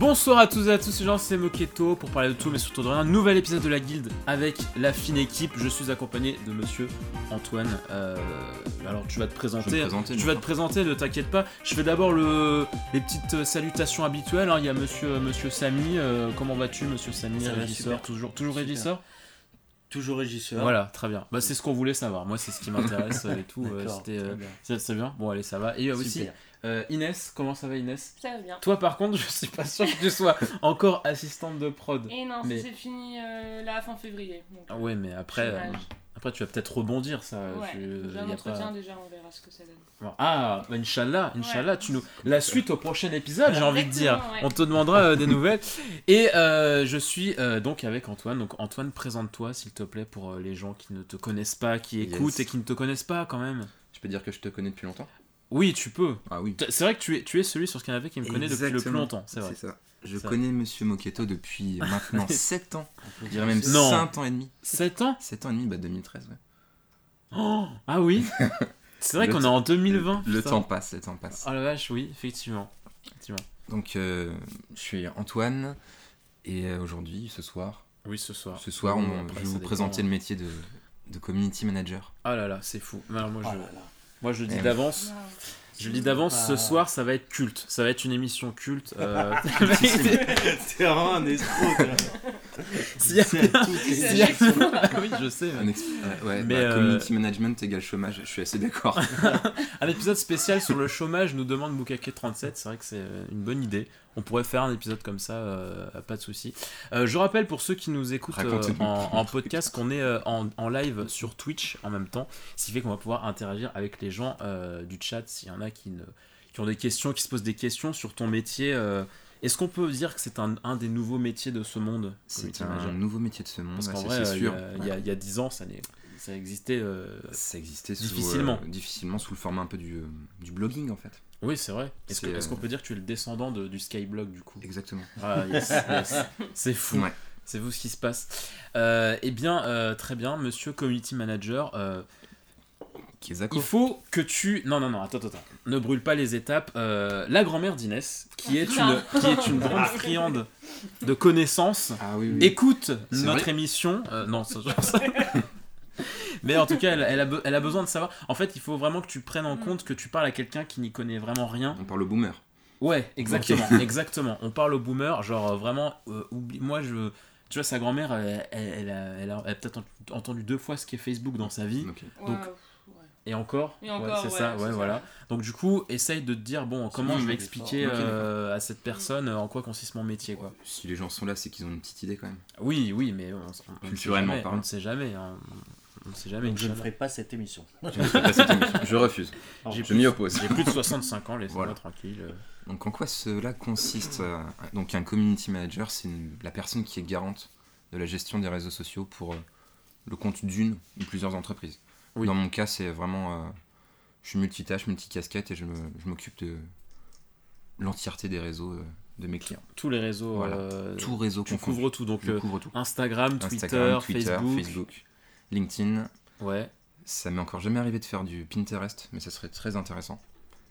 Bonsoir à tous et à tous, les gens, c'est Moketo pour parler de tout, mais surtout de rien. Nouvel épisode de la guilde avec la fine équipe. Je suis accompagné de monsieur Antoine. Euh, alors, tu vas te présenter. Je vais me présenter, tu vas te présenter, ne t'inquiète pas. Je fais d'abord le, les petites salutations habituelles. hein. Il y a monsieur, monsieur Samy. Euh, comment vas-tu, monsieur Samy Ça Régisseur? Toujours, toujours Super. régisseur? Toujours régisseur. Voilà, très bien. Bah, c'est ce qu'on voulait savoir. Moi, c'est ce qui m'intéresse euh, et tout. euh, D'accord, C'était. euh, très bien. c'est bien. Bon, allez, ça va. Et euh, aussi, Super. Euh, Inès, comment ça va, Inès? Ça va bien. Toi, par contre, je suis pas sûr que tu sois encore assistante de prod. Et non, Mais- c'est fini euh, là fin février. donc, Ah ouais, mais après, euh, après tu vas peut-être rebondir, ça. ouais, tu- j'ai un entretien pas- déjà, on verra ce que ça donne. Bon, Ah, bah, Inch'Allah, Inch'Allah, tu nous... La suite au prochain épisode, j'ai envie de dire. Ouais. On te demandera euh, des nouvelles. Et euh, je suis euh, donc avec Antoine. Donc Antoine, présente-toi s'il te plaît pour euh, les gens qui ne te connaissent pas, qui Yes. écoutent et qui ne te connaissent pas quand même. Je peux dire que je te connais depuis longtemps? Oui, tu peux. Ah oui. C'est vrai que tu es, tu es celui sur ce canapé qui me connaît depuis le plus longtemps, c'est vrai. ça. Je connais Monsieur Moquetto depuis maintenant 7 ans. Je dirais même Non. 5 ans et demi. 7 ans? 7 ans et demi, bah 2013, ouais. Oh, Ah oui? C'est vrai qu'on est en 2020. Le temps passe, le temps passe. Oh la vache, oui, effectivement. effectivement. Donc, euh, je suis Antoine. Et euh, aujourd'hui, ce soir, Oui, ce soir. ce soir, on- après, je vais vous présenter le métier de, de community manager. Ah là là, c'est fou. Alors, moi, Oh je, là là. Moi, je le dis d'avance. Je dis d'avance, ce Ah. soir, ça va être culte. Ça va être une émission culte. euh, C'est vraiment un escroc. S'il y a- Ah oui, je sais. Exp- euh, ouais, Mais, bah, euh, community management égale chômage, je suis assez d'accord. Un épisode spécial sur le chômage nous demande Bukake37. C'est vrai que c'est euh, une bonne idée. On pourrait faire un épisode comme ça, euh, pas de souci. Euh, je rappelle pour ceux qui nous écoutent euh, en, podcast qu'on est euh, en, en live sur Twitch en même temps, ce qui fait qu'on va pouvoir interagir avec les gens euh, du chat s'il y en a qui, ne, qui ont des questions, qui se posent des questions sur ton métier. Est-ce qu'on peut dire que c'est un, un des nouveaux métiers de ce monde C'est un nouveau métier de ce monde, Parce qu'en vrai, il y sûr. a- il y, a- il y a 10 ans, ça, ça existait. euh, Ça existait sous, Difficilement. euh, difficilement sous le format un peu du, euh, du blogging en fait. Oui, c'est vrai. Est-ce qu'on peut dire que tu es le descendant de- du Skyblog du coup? Exactement. Ah, yes, yes. C'est fou. Ouais. C'est vous ce qui se passe. Eh bien, très bien, monsieur community manager. Il faut que tu. Non, non, non, attends, attends. attends. Ne brûle pas les étapes. Euh, la grand-mère d'Inès, qui, est une, qui est une grande friande de connaissances, Ah oui, oui. écoute notre émission. Euh, non, ça, ça- Mais en tout cas, elle, elle a, be- elle a besoin de savoir. En fait, il faut vraiment que tu prennes en compte que tu parles à quelqu'un qui n'y connaît vraiment rien. On parle au boomer. Ouais, exactement, exactement. On parle au boomer, genre euh, vraiment, euh, oublie, moi je, tu vois, sa grand-mère, elle, elle, elle a, elle a- elle a peut-être ent- entendu deux fois ce qu'est Facebook dans sa vie, Ok. Ouais, Donc. Et encore, Et encore, c'est ouais, ça, ouais, ça. voilà. Donc du coup, essaye de te dire, bon, comment je vais expliquer. Ok, euh, à cette personne euh, en quoi consiste mon métier, quoi. Si les gens sont là, c'est qu'ils ont une petite idée quand même. Oui, oui, mais on, on- on ne sait Culturellement jamais, parlant. on ne sait jamais, hein. on ne sait jamais. Donc je ne ferai pas cette émission. Je ne ferai pas cette émission. Je refuse. Je m'y oppose. J'ai plus de 65 ans, laissez-moi Voilà. tranquille. euh. Donc en quoi cela consiste euh, Donc un community manager, c'est une- la personne qui est garante de la gestion des réseaux sociaux pour euh, le compte d'une ou plusieurs entreprises? Oui. Dans mon cas, c'est vraiment... euh, je suis multitâche, multicasquette et je m'occupe de l'entièreté des réseaux euh, de mes clients. Tous les réseaux, Voilà. euh, Tout réseau tu couvres tout, donc couvre tout. Instagram, Twitter, Instagram, Twitter, Facebook. Facebook, LinkedIn. Ouais. Ça m'est encore jamais arrivé de faire du Pinterest, mais ça serait très intéressant.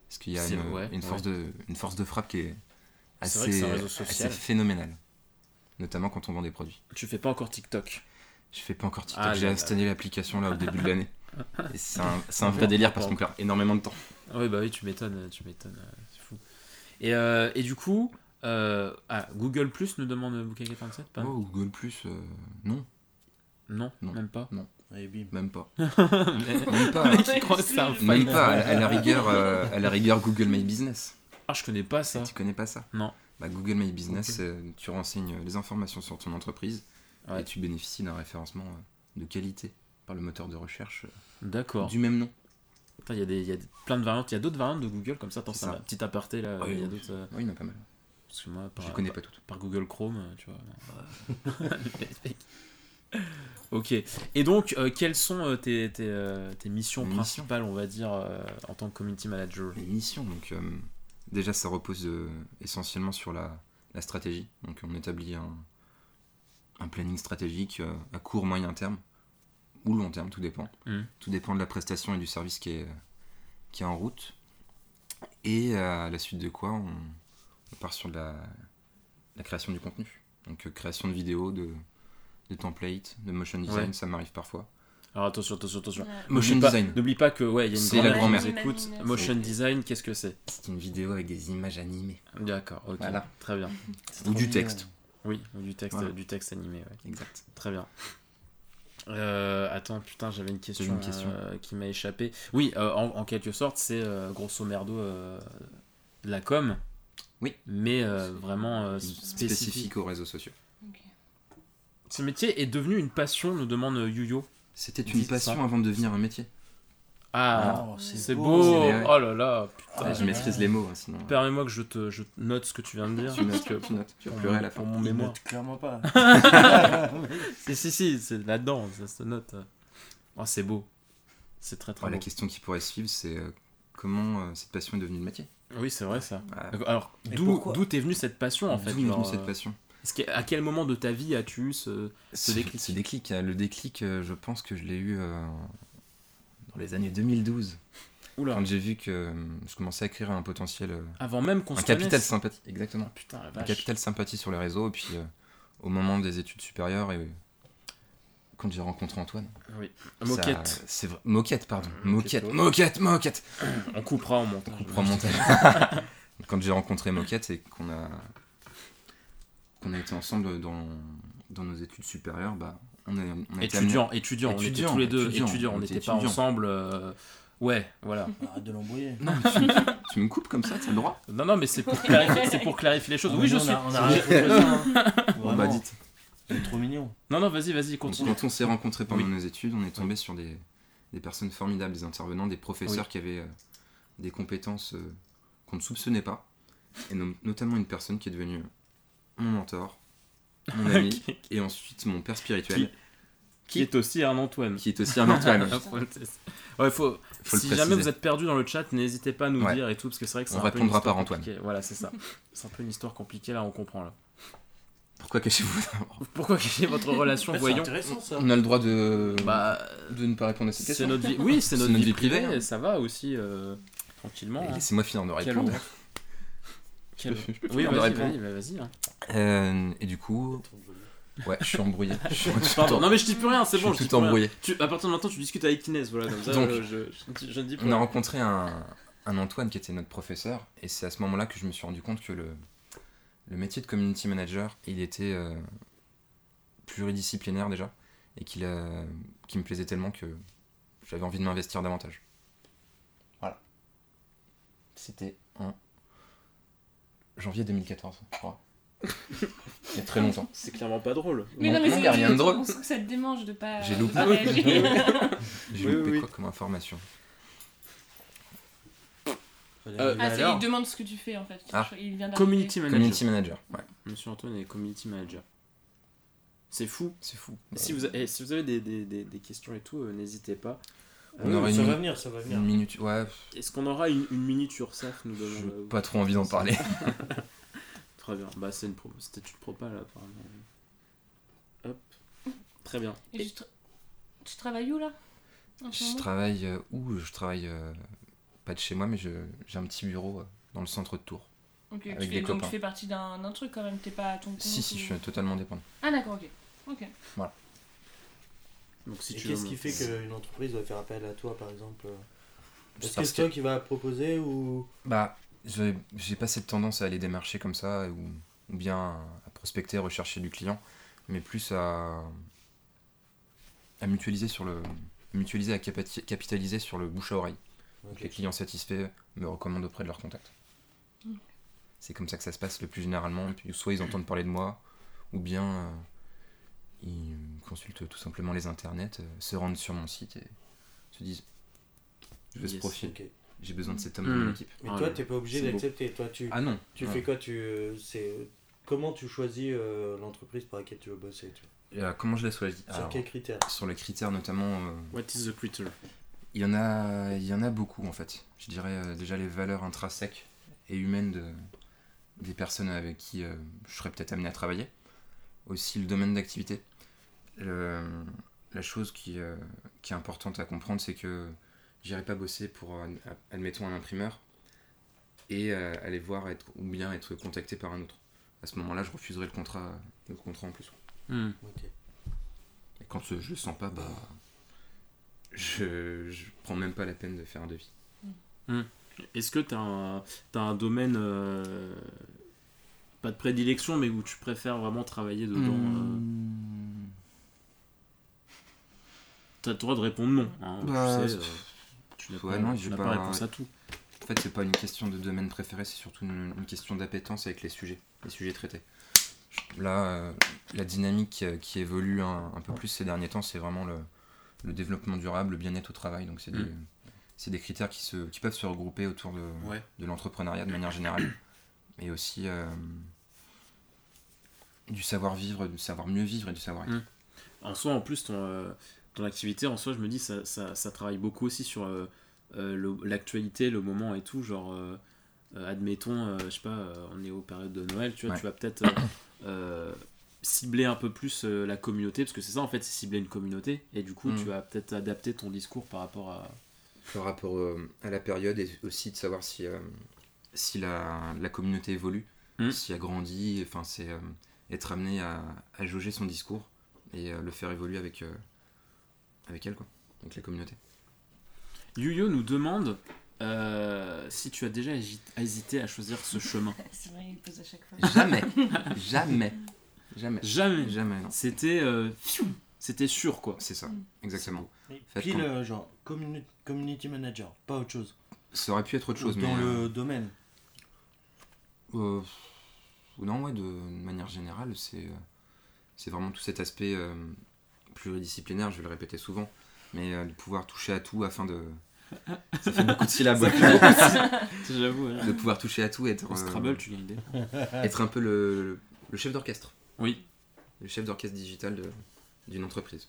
Parce qu'il y a une, force de, une force de frappe qui est assez, social. assez phénoménale. Notamment quand on vend des produits. Tu fais pas encore TikTok. Je fais pas encore TikTok, Ah, j'ai installé l'application là au début de l'année. C'est un, c'est un vrai délire parce qu'on perd énormément de temps. Ah Oui, bah oui, tu m'étonnes, tu m'étonnes, euh, c'est fou. Et, euh, et du coup, euh, ah, Google Plus nous demande Bukake 27 pas Oh, Google Plus, euh, non, non, non. même pas. Et bim. même pas. Même pas. Même pas, à, à la rigueur, euh, à la rigueur Google My Business. Ah, je connais pas ça. Tu connais pas ça Non. Bah, Google My Business, euh, tu renseignes les informations sur ton entreprise Ouais. et tu bénéficies d'un référencement euh, de qualité par le moteur de recherche euh, D'accord. du même nom. Il y a, des, y a plein de variantes. Il y a d'autres variantes de Google comme ça. Attends, C'est un petit aparté là. Oui, il y a oui. d'autres. euh, Oui, il y en a pas mal. parce que moi, par, Je connais pas toutes. par Google Chrome, euh, tu vois. ok. Et donc, euh, quelles sont tes, tes, tes missions principales, on va dire, euh, en tant que community manager? Les missions, donc déjà ça repose essentiellement sur la, la stratégie. Donc on établit un, un planning stratégique à court, moyen terme ou long terme, tout dépend. Mhm. Tout dépend de la prestation et du service qui est, qui est en route. Et à la suite de quoi on, on part sur la, la création du contenu. Donc euh, création de vidéos, de, de templates, de motion design, Ouais. ça m'arrive parfois. Alors attention, attention, attention. Ouais. Motion pas- design. N'oublie pas que ouais, il y a une C'est la grand-mère écoute. Motion design, qu'est-ce que c'est? C'est une vidéo avec des images animées. D'accord, ok. Voilà. Très bien. Ou du texte. Oui, ou du texte, Voilà. du texte animé, ouais. Exact. Très bien. Euh, attends, putain, j'avais une question, une question. euh, qui m'a échappé. Oui, euh, en, en quelque sorte, c'est euh, grosso merdo euh, de la com. Oui. Mais euh, vraiment euh, spécifique. Spécifique aux réseaux sociaux. Ce métier est devenu une passion, nous demande Yuyo. C'était une passion ça. avant de devenir un métier. Ah, Oh, c'est beau. beau. Oh là là, putain. Ouais, je maîtrise les mots, hein, sinon. Permets-moi que je te je note ce que tu viens de dire. Tu notes, tu notes, tu vas pleurer mon- à la fin. Pour mon mémoire. note clairement pas. Si, si, si, c'est là-dedans, ça se note. Oh, c'est beau. C'est très très Ouais, la beau. question qui pourrait suivre, c'est euh, comment euh, cette passion est devenue le métier? Oui, c'est vrai ça. Ah, Alors, d'où t'es venue cette passion en fait D'où genre, venue cette euh, passion? est-ce que- À quel moment de ta vie as-tu eu ce. Ce déclic? Ce déclic, euh, le déclic, euh, je pense que je l'ai eu euh, dans les années 2012. Oula, Quand j'ai vu que euh, je commençais à écrire un potentiel, euh, avant même qu'on un se capital connaisse. sympathie, exactement. Putain, la Un capital sympathie sur les réseaux, et puis euh, au moment des études supérieures, et quand j'ai rencontré Antoine. Oui. Moquette. C'est vrai. Moquette, pardon. Moquette. Moquette, moquette. On coupera en montant. On prend mon montage. Quand j'ai rencontré Moquette et qu'on a qu'on a été ensemble dans, dans nos études supérieures, bah on a, on Étudiant, étudiant, on était tous les deux étudiant, étudiants, on on n'était était pas ensemble. euh, Ouais, voilà. Arrête de l'embrouiller. Non, mais tu, me- tu me coupes comme ça, t'as le droit. Non, non, mais c'est pour clarifier, c'est pour clarifier les choses. Ah, Oui, mais je on suis. a- On a rien hein. Bon, bah dites. C'est trop mignon. Non, non, vas-y, vas-y, continue. quand on s'est rencontrés pendant Oui. nos études, on est tombé sur des, des personnes formidables, des intervenants, des professeurs qui avaient euh, des compétences euh, qu'on ne soupçonnait pas. Et no- notamment une personne qui est devenue mon mentor, mon ami, et ensuite mon père spirituel, Qui est aussi un Antoine. qui est aussi un Antoine. ouais, faut, Faut le si jamais vous êtes perdu dans le chat, n'hésitez pas à nous Ouais. dire et tout, parce que c'est vrai que c'est On un peu répondra histoire par Antoine. compliquée. Voilà, c'est ça. C'est un peu une histoire compliquée, là, on comprend. là. Pourquoi cachez-vous Pourquoi cacher votre relation, voyons intéressant ça. On a le droit de, Bah, de ne pas répondre à cette c'est question. notre vie. Oui, c'est notre, vie privée, hein. ça va aussi, euh, tranquillement. Et hein. Laissez-moi finir de Quelle Je peux Oui, vas-y, hein. Euh, et du coup, ouais, je suis embrouillé. Je suis tout Pardon, en- non mais je dis plus rien, c'est bon. suis je dis tout embrouillé. Tu, à partir de maintenant, tu discutes avec Inès, voilà, comme ça, Donc, euh, je, je, je ne dis plus On a rencontré un, un Antoine qui était notre professeur, et c'est à ce moment-là que je me suis rendu compte que le, le métier de community manager, il était euh, pluridisciplinaire déjà, et qu'il qu'il me plaisait tellement que j'avais envie de m'investir davantage. Voilà. C'était en janvier 2014, je crois. Il y a très longtemps. C'est clairement pas drôle. Oui, Non, non, mais non, c'est- y a rien de drôle. On sent que ça te démange de pas. J'ai loupé. pas réagir. J'ai Oui, loupé oui, quoi comme information Euh, Ah, alors il demande ce que tu fais en fait. Ah. Il vient. Community manager. Community manager, ouais. Monsieur Antoine est community manager. C'est fou. C'est fou. Si vous, eh, si vous avez des, des, des, des questions et tout, euh, n'hésitez pas. On Euh, ça une- va venir, ça va venir. Une minute, ouais, Est-ce qu'on aura une, une minute URSAF nous j'ai demande euh, pas trop envie d'en parler. Très bien. Bah, c'est une pro... C'était une propale, apparemment. Hop. Très bien. Et tu, tra- tu travailles où là? Ce Je travaille euh, où? Je travaille euh, pas de chez moi, mais je- j'ai un petit bureau euh, dans le centre de Tours. Ok, tu avec fais- des donc tu fais partie d'un d'un truc quand même, t'es pas à ton compte Si, si, ou- je suis totalement dépendant. Ah d'accord, ok. Ok. Donc, si Et qu'est-ce veux- qui fait qu'une entreprise va faire appel à toi par exemple C'est Est-ce que c'est toi qui vas proposer ou Bah, je- j'ai pas cette tendance à aller démarcher comme ça, ou, ou bien à prospecter, rechercher du client, mais plus à, à mutualiser sur le mutualiser à capitaliser sur le bouche à oreille. Les clients satisfaits me recommandent auprès de leurs contacts. Mm. C'est comme ça que ça se passe le plus généralement. Et puis soit ils entendent parler de moi, ou bien euh, ils consultent tout simplement les internets, euh, se rendent sur mon site et se disent Je veux ce Yes. profil, Ok. j'ai besoin de cet homme Mm. dans mon équipe. Mais Ah, toi, ouais. t'es pas obligé d'accepter. Toi, tu, Ah non, tu non. fais quoi Tu euh, c'est comment tu choisis euh, l'entreprise pour laquelle tu veux bosser tu vois? Euh, comment je l'ai choisi Sur Alors, quels critères? Sur les critères notamment, euh, What is the critter il y en a, il y en a beaucoup en fait. Je dirais euh, déjà les valeurs intrinsèques et humaines de, des personnes avec qui euh, je serais peut-être amené à travailler. Aussi le domaine d'activité. La chose qui, euh, qui est importante à comprendre, c'est que j'irai pas bosser pour, admettons, un imprimeur et euh, aller voir être, ou bien être contacté par un autre. à ce moment-là, je refuserai le contrat, le contrat en plus. Hmm. Et quand je le sens pas, bah. Je, je prends même pas la peine de faire un devis. Est-ce que tu as, un domaine, euh, pas de prédilection, mais où tu préfères vraiment travailler dedans euh, Hmm. T'as le droit de répondre non. hein, Bah, tu sais, euh, tu n'as ouais, pas, non, tu pas- pas réponse à tout. En fait, c'est pas une question de domaine préféré, c'est surtout une, une question d'appétence avec les sujets, les sujets traités. Là, euh, la dynamique euh, qui évolue un, un peu plus ces derniers temps, c'est vraiment le, le développement durable, le bien-être au travail. Donc, c'est des, Mm. des critères qui, se, qui peuvent se regrouper autour de, Ouais. de l'entrepreneuriat de manière générale, mais aussi euh, du savoir-vivre, du savoir mieux vivre et du savoir-être. Mm. En soi, en plus, ton, euh, ton activité, en soi, je me dis, ça, ça, ça travaille beaucoup aussi sur euh, euh, le- l'actualité, le moment et tout. Genre, admettons, euh, je sais pas, euh, on est aux périodes de Noël, tu vois, Ouais. tu vas peut-être euh, euh, cibler un peu plus euh, la communauté, parce que c'est ça, en fait, c'est cibler une communauté. Et du coup, Mm. tu vas peut-être adapter ton discours par rapport à. par rapport euh, à la période et aussi de savoir si, euh, si la, la communauté évolue, Mm. si elle grandit, enfin c'est euh, être amené à, à jauger son discours et euh, le faire évoluer avec, euh, avec elle, quoi, avec la communauté. Yuyo nous demande euh, si tu as déjà hési- hésité à choisir ce chemin. C'est vrai, il pose à chaque fois. Jamais, jamais, jamais, Jamais. jamais, non. C'était euh, c'était sûr, quoi. C'est ça, Mm. exactement. Pile, comme- euh, genre, communi- community manager, pas autre chose. Ça aurait pu être autre chose, Dans mais le domaine. Euh, euh, non, ouais, de, de manière générale, c'est euh, c'est vraiment tout cet aspect euh, pluridisciplinaire, je vais le répéter souvent, mais euh, de pouvoir toucher à tout afin de. Ça fait beaucoup de syllabes. ouais. J'avoue. hein. de pouvoir toucher à tout et être, euh, Scrabble, tu gagnes des. être un peu le, le chef d'orchestre, Oui. le chef d'orchestre digital de- d'une entreprise.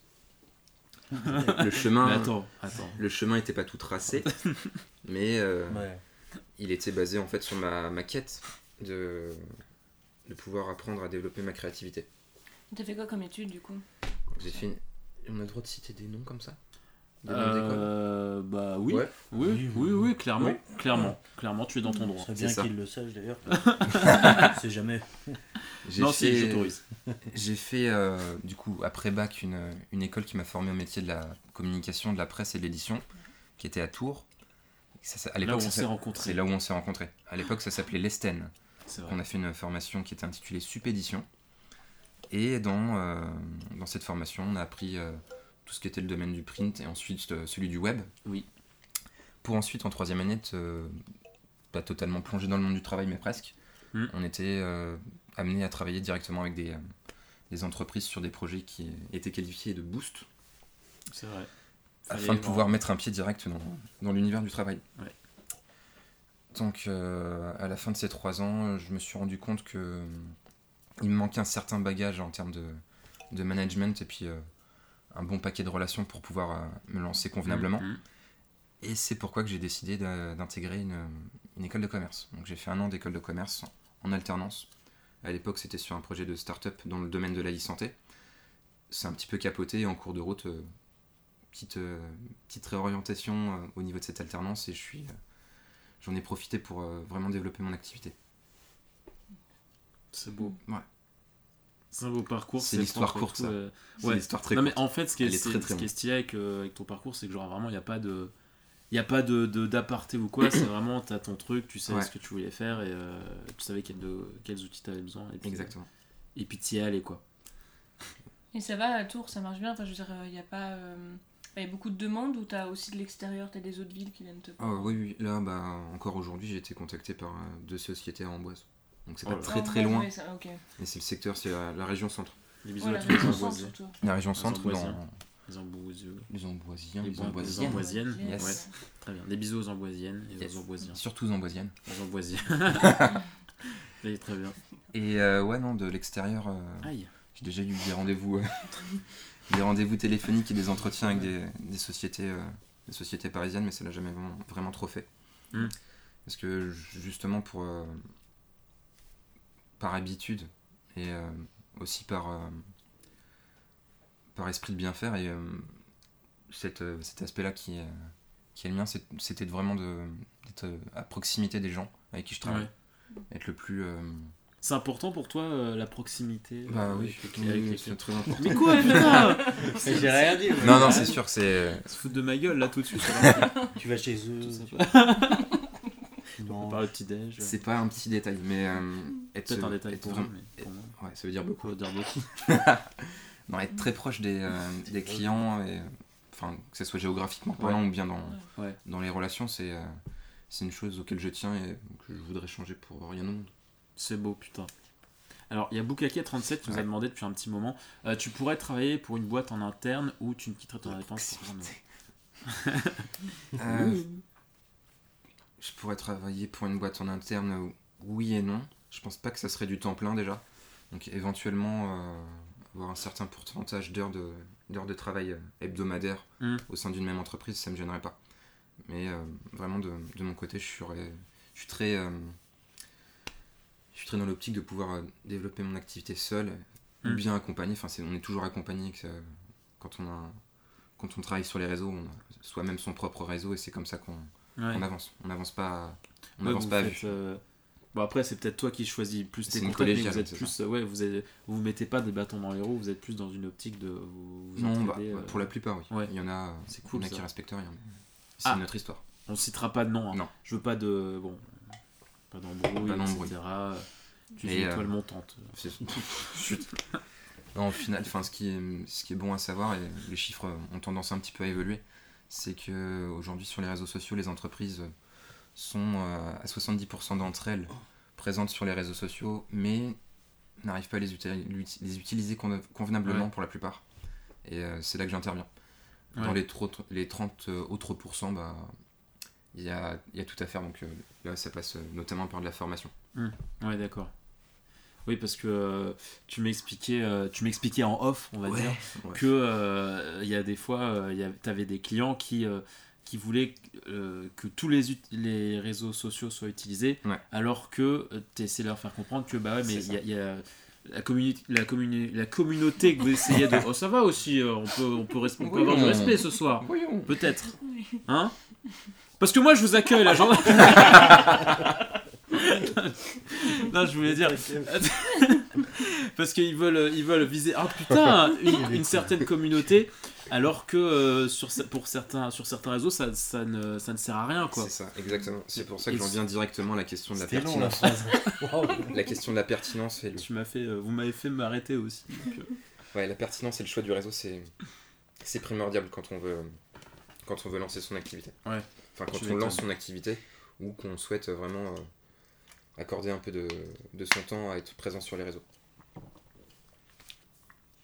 le chemin, Mais attends, attends. le chemin était pas tout tracé, mais euh, Ouais. il était basé en fait sur ma, ma quête de, de pouvoir apprendre à développer ma créativité. T'as fait quoi comme étude du coup? J'ai fait une- On a le droit de citer des noms comme ça? Des noms d'école? Euh, bah oui. Ouais. oui, oui, Oui, oui, clairement, oui. clairement, clairement, tu es dans ton droit. C'est C'est bien qu'il le sache d'ailleurs. C'est jamais. Non, si, fait- j'autorise. J'ai fait, euh, du coup, après bac, une, une école qui m'a formé au métier de la communication, de la presse et de l'édition, qui était à Tours. Ça, ça- à Là où on s'est rencontrés. c'est là où on s'est rencontrés. À l'époque, ça s'appelait l'Esten. On a fait une formation qui était intitulée Supédition. Et dans, euh, dans cette formation, on a appris euh, tout ce qui était le domaine du print et ensuite euh, celui du web. Oui. Pour ensuite, en troisième année, pas totalement plongé dans le monde du travail, mais presque. Mm. On était amené à travailler directement avec des, des entreprises sur des projets qui étaient qualifiés de boost, C'est vrai. afin Fallait de pouvoir mettre un pied direct dans, dans l'univers du travail. Ouais. Donc, euh, à la fin de ces trois ans, je me suis rendu compte que euh, il me manquait un certain bagage en termes de, de management et puis euh, un bon paquet de relations pour pouvoir euh, me lancer convenablement. Mhm. Et c'est pourquoi que j'ai décidé d'intégrer une, une école de commerce. Donc j'ai fait un an d'école de commerce en alternance. À l'époque, c'était sur un projet de start-up dans le domaine de la e-santé. C'est un petit peu capoté et en cours de route, euh, petite, euh, petite réorientation euh, au niveau de cette alternance et je suis, euh, j'en ai profité pour euh, vraiment développer mon activité. C'est beau. Ouais. C'est un beau parcours. C'est l'histoire courte, ça. euh, C'est Ouais. l'histoire très non, mais courte. en fait, ce qui est, est très, très ce qui est stylé avec, euh, avec ton parcours, c'est que genre vraiment, il n'y a pas de. Il n'y a pas de de- d'aparté ou quoi, c'est vraiment, tu as ton truc, tu sais Ouais. ce que tu voulais faire et euh, tu savais quel de, quels outils tu avais besoin. Et puis, Exactement. Et puis t'y es allé quoi. Et ça va à Tours, ça marche bien. Enfin, je veux dire, il y a pas. Euh, Il y a beaucoup de demandes ou t'as aussi de l'extérieur, t'as des autres villes qui viennent te. Oh, oui, oui, là, bah, encore aujourd'hui, j'ai été contacté par euh, deux sociétés à Amboise. Donc c'est Oh pas très Ah, très ouais, loin, ouais, mais c'est le secteur, c'est la, la région centre. Des bisous Voilà, à tous les Amboisiens. surtout. La région Les centre, Amboisiens. dans Les Amboisieux. les Amboisiens, Les les Bois- les Amboisiennes. Amboisiennes. Yes. Ouais. Très bien. Des bisous aux Amboisiennes et Yes. aux Amboisiens. Surtout aux Amboisiennes. Aux Amboisiens. Oui, très bien. Et euh, ouais, non, de l'extérieur, euh, Aïe. J'ai déjà eu des rendez-vous, euh, des rendez-vous téléphoniques et des entretiens avec des, des sociétés, euh, des sociétés parisiennes, mais ça l'a jamais vraiment, vraiment trop fait. Mm. Parce que justement, pour, euh, par habitude et aussi par, par esprit de bien faire, et cette, cet aspect-là qui, est- qui est le mien, c'était vraiment d'être à proximité des gens avec qui je travaille. Ouais. Être le plus, euh, C'est important pour toi euh, la proximité euh, Bah oui, oui, c'est clients très important. Mais quoi, putain Mais J'ai rien dit. Non, non, c'est sûr, c'est. Se foutre de ma gueule là tout de suite. Tu vas chez eux. Tout ça, tu On manges. parle de petit déj. C'est pas un petit détail, mais euh, être, Peut-être un détail être pour vraiment- mais pour moi, Ouais, ça veut dire beaucoup. ça veut dire beaucoup. Non, être très proche des, euh, des clients, et, enfin, que ce soit géographiquement parlant ou bien dans, Ouais. dans les relations, c'est euh, c'est une chose auquel je tiens et que je voudrais changer pour rien au monde. C'est beau, putain. Alors, il y a Boukake37 qui nous a demandé depuis un petit moment euh, Tu pourrais travailler pour une boîte en interne ou tu ne quitterais ton indépendance pour un autre Euh, je pourrais travailler pour une boîte en interne, euh, oui et non. Je pense pas que ça serait du temps plein déjà. Donc éventuellement euh, avoir un certain pourcentage d'heures de, d'heures de travail hebdomadaire Mm. au sein d'une même entreprise, ça me gênerait pas. Mais euh, vraiment de, de mon côté, je, serais, je suis très, euh, je suis très dans l'optique de pouvoir euh, développer mon activité seul ou Mm. bien accompagné. Enfin, on est toujours accompagné que, quand on a, quand on travaille sur les réseaux, on a soi-même son propre réseau et c'est comme ça qu'on Ouais. avance. On n'avance pas, on Ouais, avance pas à vue. euh, Bon, après, c'est peut-être toi qui choisis plus tes contacts, mais vous êtes plus. ouais, vous, êtes, vous mettez pas des bâtons dans les roues, vous êtes plus dans une optique de vous, vous Non, bah, euh, pour la plupart, oui. ouais. Il y en a, C'est il y cool. en a qui respectent rien. C'est Ah. une autre histoire. On citera pas de nom. hein. Non. Je veux pas de. Bon. Pas d'embrouille, etc. Tu Et, une euh, étoile montante. Non, au final, ce, qui est, ce qui est bon à savoir, et les chiffres ont tendance un petit peu à évoluer, c'est que aujourd'hui sur les réseaux sociaux, les entreprises sont euh, à 70% d'entre elles présentes sur les réseaux sociaux, mais n'arrivent pas à les, uti- les utiliser conve- convenablement Ouais. pour la plupart. Et euh, c'est là que j'interviens. Dans Ouais. les, tro- les 30 autres pourcents, bah, il y a, il y a tout à faire. Donc euh, là, ça passe euh, notamment par de la formation. Ouais, d'accord. Oui, parce que euh, tu m'expliquais, euh, tu m'expliquais en off, on va dire, ouais. que euh, il y a des fois, tu avais des clients qui, euh, qui voulaient euh, que tous les, les réseaux sociaux soient utilisés, Ouais. alors que tu essayais de leur faire comprendre que bah ouais, mais C'est il y a, il y a la, communi- la, communi- la communauté que vous essayez de. Oh, ça va aussi, euh, on peut, on peut, on peut avoir du respect ce soir. Voyons. Peut-être. Hein? Parce que moi, je vous accueille, la journée. non, je voulais dire. Parce qu'ils veulent, ils veulent viser. Ah putain Une, une certaine communauté, alors que euh, sur, pour certains, sur certains réseaux, ça, ça, ne, ça ne sert à rien, quoi. C'est ça, exactement. C'est pour ça que j'en viens directement à la question de la C'était long la pertinence. La question de la pertinence et le... Tu m'as fait, euh, vous m'avez fait m'arrêter aussi. donc, euh, ouais, la pertinence et le choix du réseau, c'est c'est primordial quand on veut quand on veut lancer son activité. Ouais. Enfin, quand on lance son activité ou qu'on souhaite vraiment euh, accorder un peu de, de son temps à être présent sur les réseaux.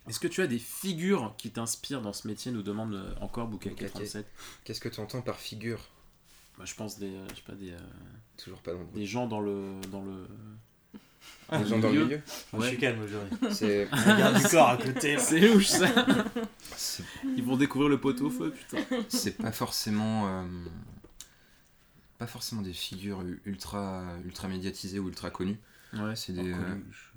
Est-ce que tu as des figures qui t'inspirent dans ce métier Nous demande encore Boukake Boukake. 37. Qu'est-ce que tu entends par figure? Bah, je pense des, euh, je sais pas, des, euh, Toujours pas dans le des gens dans le, dans le. Les gens dans le milieu. Je suis calme aujourd'hui. C'est Regarde du corps à côté. C'est louche ça Ils vont découvrir le pot au feu, putain. c'est pas forcément euh, pas forcément des figures ultra ultra médiatisées ou ultra connues. Ouais, C'est des euh, Coluche.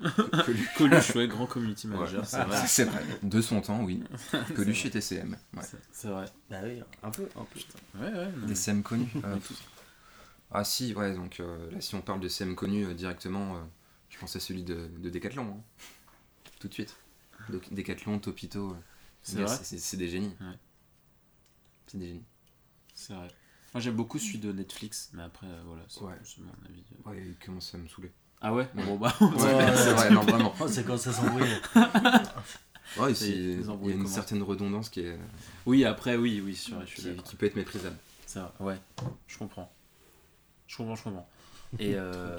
Coluche. Coluche, ouais, grand community manager, Ouais. c'est vrai. C'est vrai. De son temps, oui. Coluche C'est et TCM. Ouais. C'est- vrai. Bah oui, un peu. Un peu. Ouais, ouais. non, mais- Des CM connus. euh, ah si, ouais, donc euh, là si on parle de CM connus euh, directement, euh, je pense à celui de, de Decathlon. hein. Tout de suite. De- Decathlon, Topito. euh, C'est des génies. Ouais. C'est des génies. C'est vrai. Moi j'aime beaucoup celui de Netflix, mais après, euh, voilà, c'est Ouais. mon avis. Ouais, il commence à me saouler. Ah ouais? Bon bah. Ouais, c'est vrai, non, vraiment. Oh, c'est quand ça s'embrouille. Ouais, il y a une certaine redondance qui, est, Oui, après, oui, oui, vrai, je suis qui, peut être méprisable. C'est vrai, ouais. Je comprends. Je comprends, je comprends. Et euh,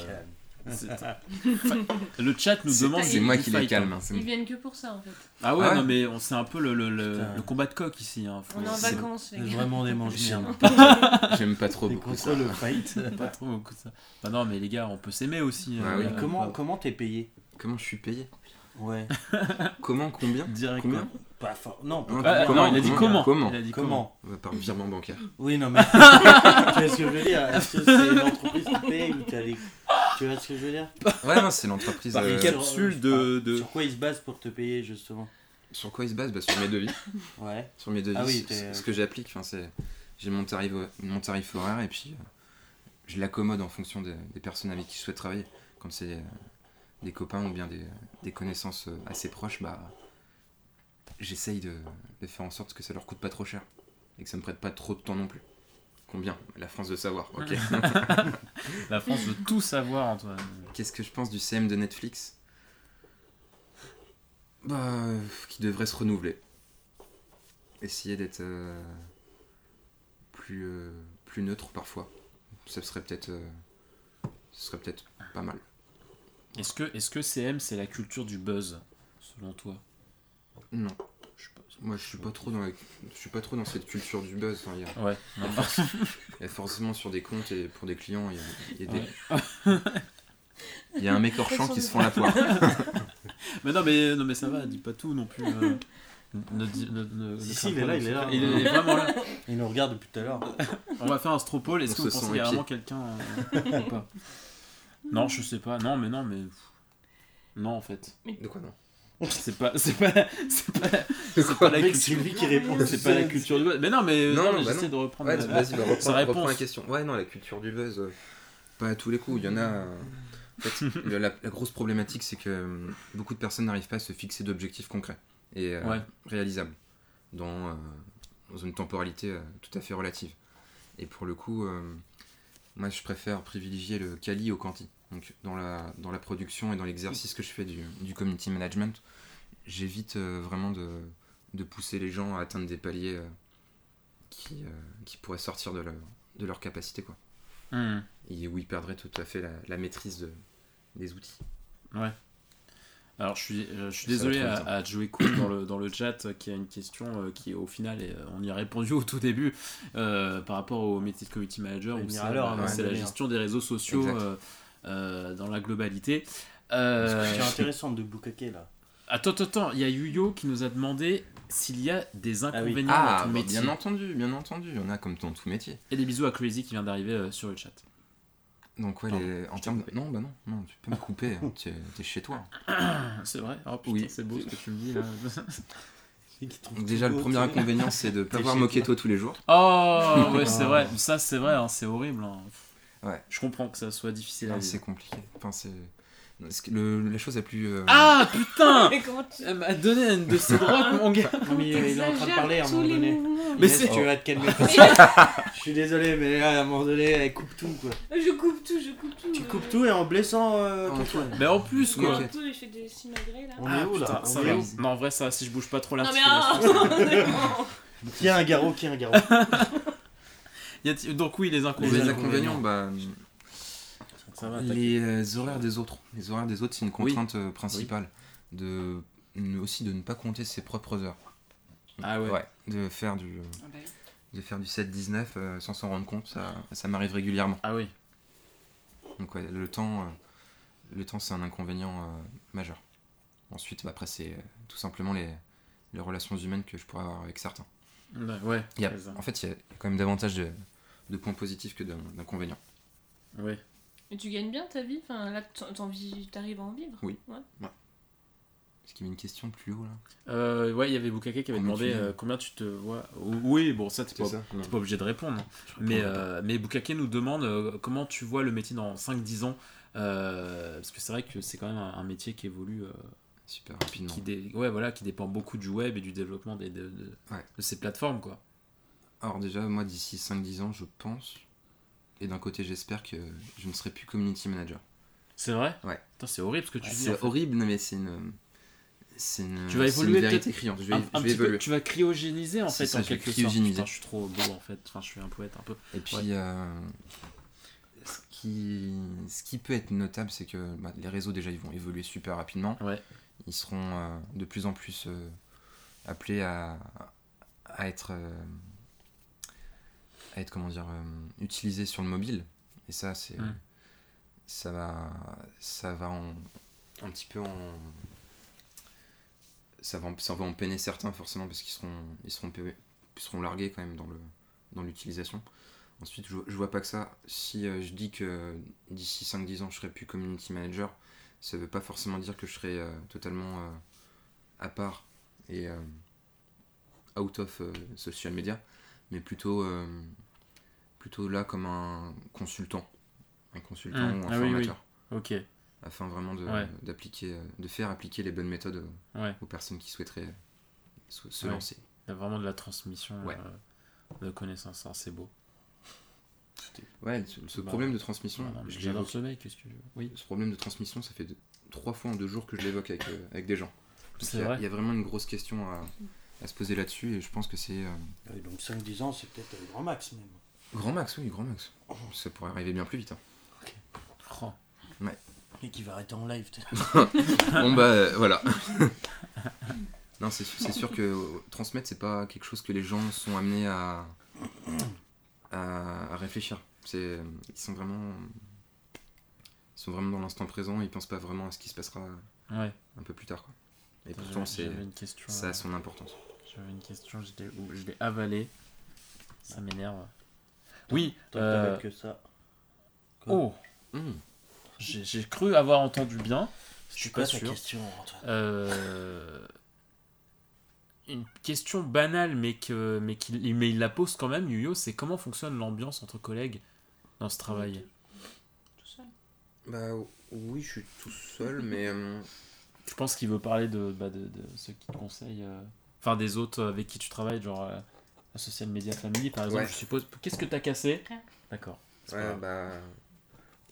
Le chat nous demande. C'est du- moi qui les calme. hein. hein, Ils viennent que pour ça en fait. Ah ouais, Ah ouais non mais on- c'est un peu le, le, le, Putain. le combat de coq ici. Hein. On est en vacances, les vraiment des mange-mierdes. J'aime pas trop beaucoup ça. le fight. pas trop beaucoup ça. Bah non mais les gars, on peut s'aimer aussi. Ouais, oui. Euh, Comment pas- comment t'es payé? Comment je suis payé? Ouais. Comment Combien? Direct. Combien? Pas fort. Non, pas Non, Ah, Comment non, il a dit Comment? Comment? Comment Il a dit comment? comment? Par virement bancaire. Oui, non, mais. tu vois ce que je veux dire Est-ce que c'est l'entreprise qui paye ou t'as les. Tu vois ce que je veux dire Ouais, non, c'est l'entreprise. Par euh, capsule de- de- Sur quoi ils se basent pour te payer, justement Sur quoi il se base bah, Sur mes devis. Ouais. Sur mes devis, Ah oui, ce que j'applique, enfin, c'est j'ai mon tarif, mon tarif horaire et puis euh, je l'accommode en fonction des, des personnes avec qui je souhaite travailler. quand c'est euh, des copains ou bien des, des connaissances euh, assez proches, bah, j'essaye de, de faire en sorte que ça leur coûte pas trop cher et que ça me prête pas trop de temps non plus. Combien La France de savoir, ok. La France veut tout savoir, Antoine. Qu'est-ce que je pense du CM de Netflix? Bah, qui devrait se renouveler. Essayer d'être euh, plus, euh, plus neutre parfois. Ça serait peut-être euh, ce serait peut-être pas mal. Est-ce que, est que CM, c'est la culture du buzz, selon toi? Non. Moi je suis pas trop dans la- je suis pas trop dans cette culture du buzz. Enfin, il y a- Ouais. il y a forcément sur des comptes et pour des clients, il y a, y des- Ouais. il y a un mec hors champ qui se font la poire. mais non, mais non, mais ça va. Dis pas tout non plus. euh, ne dis- ne- ne- ne Si, il est là, il est là. Il est vraiment là. Il nous regarde depuis tout à l'heure. On va faire un stropole. Est-ce que vous se pensez qu'il y a vraiment quelqu'un euh, ou pas? Non, je sais pas. Non, mais non, mais non en fait. De quoi non? C'est pas, c'est pas, c'est pas, c'est pas la culture. c'est lui qui répond. C'est pas la culture du buzz. Mais non, mais Non, bah j'essaie de reprendre. Ouais, la- vas-y, bah, reprends, reprends la question. Ouais, non, la culture du buzz, euh, pas à tous les coups. Il y en a. en fait, la, la grosse problématique, c'est que euh, beaucoup de personnes n'arrivent pas à se fixer d'objectifs concrets et euh, Ouais. réalisables dans, euh, dans une temporalité tout à fait relative. Et pour le coup, moi, je préfère privilégier le quali au quanti. Donc, dans la, dans la production et dans l'exercice que je fais du, du community management, j'évite euh, vraiment de, de pousser les gens à atteindre des paliers euh, qui, euh, qui pourraient sortir de leur, de leur capacité, quoi. Hmm. Et où ils perdraient tout à fait la, la maîtrise de, des outils. Ouais. Alors je suis, je suis désolé à, vite, à Joey Cool dans le, dans le chat qui a une question euh, qui au final, on y a répondu au tout début euh, par rapport au métier de community manager où c'est la hein. gestion des réseaux sociaux Exact. euh, dans la globalité. Euh, C'est intéressant de Bukake là. attends, attends, attends, il y a Yuyo qui nous a demandé s'il y a des oui. inconvénients dans Ah, ton bah, métier. bien entendu, bien entendu. Il y en a comme dans tout métier. Et des bisous à Crazy qui vient d'arriver euh, sur le chat. Donc, ouais, Pardon, les- en termes de... Non, bah non, non, tu peux me couper. hein, es, t'es chez toi. C'est vrai Oh putain, Oui. c'est beau ce que tu me dis là. Donc, déjà, le premier inconvénient, c'est de ne pas voir chez moquer toi. toi tous les jours. Oh, ouais, c'est vrai. Ça, c'est vrai, hein, c'est horrible. hein. Ouais. Je comprends que ça soit difficile à Ah, vivre. c'est compliqué. Enfin, c'est... Le, la chose la plus... euh, Ah putain Mais comment tu. Elle m'a donné une de ses drogues, mon gars. Non, mais il est en train de parler à un moment donné. Mais Inès, c'est- tu vas te calmer. Je suis désolé, mais là, à un moment donné, elle coupe tout quoi. Je coupe tout, je coupe tout. Tu euh. coupes tout et en blessant euh, Antoine. Mais en plus, quoi. Ok. coupe tout et je fais des simagrées là. On Ah, est où putain, là ça On va. est où Non, en vrai, ça, si je bouge pas trop Non mais l'articulation. ah Qui a un garrot Qui a un garrot Y Donc, oui, les Les inconvénients. inconvénients, bah, Ça va, t'as- les euh, horaires des autres. Les horaires des autres, c'est une contrainte euh, principale. De, aussi de ne pas compter ses propres heures. Ah ouais. de faire du, euh, Ah bah de faire du 7-19 euh, sans s'en rendre compte, ça, ça m'arrive régulièrement. Ah oui. Donc ouais, le temps, euh, le temps c'est un inconvénient euh, majeur. Ensuite, bah, après, c'est euh, tout simplement les, les relations humaines que je pourrais avoir avec certains. Ouais, ouais. Y a- en fait, il y a quand même davantage de, de points positifs que d'in- d'inconvénients. Ouais. Et tu gagnes bien ta vie Enfin là, t'arrives à en vivre Oui. Ouais. Est-ce qu'il y avait une question plus haut là Euh, ouais, il y avait Bukake qui avait Combien demandé tu euh, combien tu te vois. Oui, bon, ça, t'es pas, ça pas obligé de répondre. Mais, euh, mais Bukake nous demande euh, comment tu vois le métier dans 5-10 ans. euh, parce que c'est vrai que c'est quand même un, un métier qui évolue, euh, Super rapidement. qui, dé- ouais, voilà, qui dépend beaucoup du web et du développement des, de, de- Ouais. de ces plateformes. quoi. Alors déjà, moi, d'ici 5-10 ans, je pense, et d'un côté, j'espère que je ne serai plus community manager. C'est vrai? Ouais. C'est horrible ce que tu dis. en C'est fait. horrible, mais c'est une... Une, Tu vas évoluer peut-être. Je vais, Un, je un vais peu, tu vas cryogéniser en fait ça, en je quelque sorte. Putain, je suis trop beau en fait. Enfin, je suis un poète un peu. Et puis, Ouais. euh, ce, qui, ce qui peut être notable, c'est que bah, les réseaux, déjà, ils vont évoluer super rapidement. Ouais. Ils seront euh, de plus en plus euh, appelés à, à être, euh, à être, comment dire, utilisés sur le mobile. Et ça, c'est, ça va, ça va en, un petit peu en, ça va, en- ça va en peiner certains forcément parce qu'ils seront, ils seront, ils seront largués quand même dans le, dans l'utilisation. Ensuite, je, je vois pas que ça. Si je dis que d'ici 5-10 ans, je serai plus community manager, ça veut pas forcément dire que je serai euh, totalement euh, à part et euh, out of social media, mais plutôt, plutôt là comme un consultant. Un consultant Mm. ou un Ah oui, oui. formateur. Ok. afin vraiment de, Ouais. d'appliquer, de faire appliquer les bonnes méthodes aux, Ouais, aux personnes qui souhaiteraient se, se Ouais. lancer. il y a vraiment de la transmission euh, de connaissances, hein, c'est beau. Ouais, ce, ce Bah, problème de transmission, Ah mais je J'adore l'évoque- ce mec, qu'est-ce que tu veux? Oui, ce problème de transmission, ça fait deux- trois fois en deux jours que je l'évoque avec, euh, avec des gens. Donc, C'est il y a- vrai. Il y a vraiment une grosse question à, à se poser là-dessus et je pense que c'est euh, Ouais, donc 5-10 ans, c'est peut-être le grand max même. grand max, oui, grand max. Ça pourrait arriver bien plus vite. hein. Oh, Et qui va arrêter en live. bon bah euh, voilà. non, c'est sûr, c'est sûr que transmettre, c'est pas quelque chose que les gens sont amenés à, à, à réfléchir. C'est, ils sont vraiment, ils sont vraiment dans l'instant présent. Ils pensent pas vraiment à ce qui se passera ouais. un peu plus tard. quoi. Et Attends, pourtant, j'avais- c'est, J'avais une question. ça euh, a son importance. J'avais une question, je l'ai ou- je l'ai avalée. Ça m'énerve. Oui, Tant que euh, que ça. Quoi oh, Mmh. j'ai j'ai cru avoir entendu bien. Je suis pas sûr. question, Antoine? Euh, une question banale, mais que mais qu'il mais il la pose quand même. Yuyo, c'est comment fonctionne l'ambiance entre collègues dans ce travail? Tout seul. Bah oui, je suis tout seul, mais euh, Je pense qu'il veut parler de, bah, de, de ceux qui te conseillent, euh, enfin des autres avec qui tu travailles, genre euh, la social media family par exemple. Ouais. Je suppose. Qu'est-ce que t'as cassé? D'accord. ouais, bah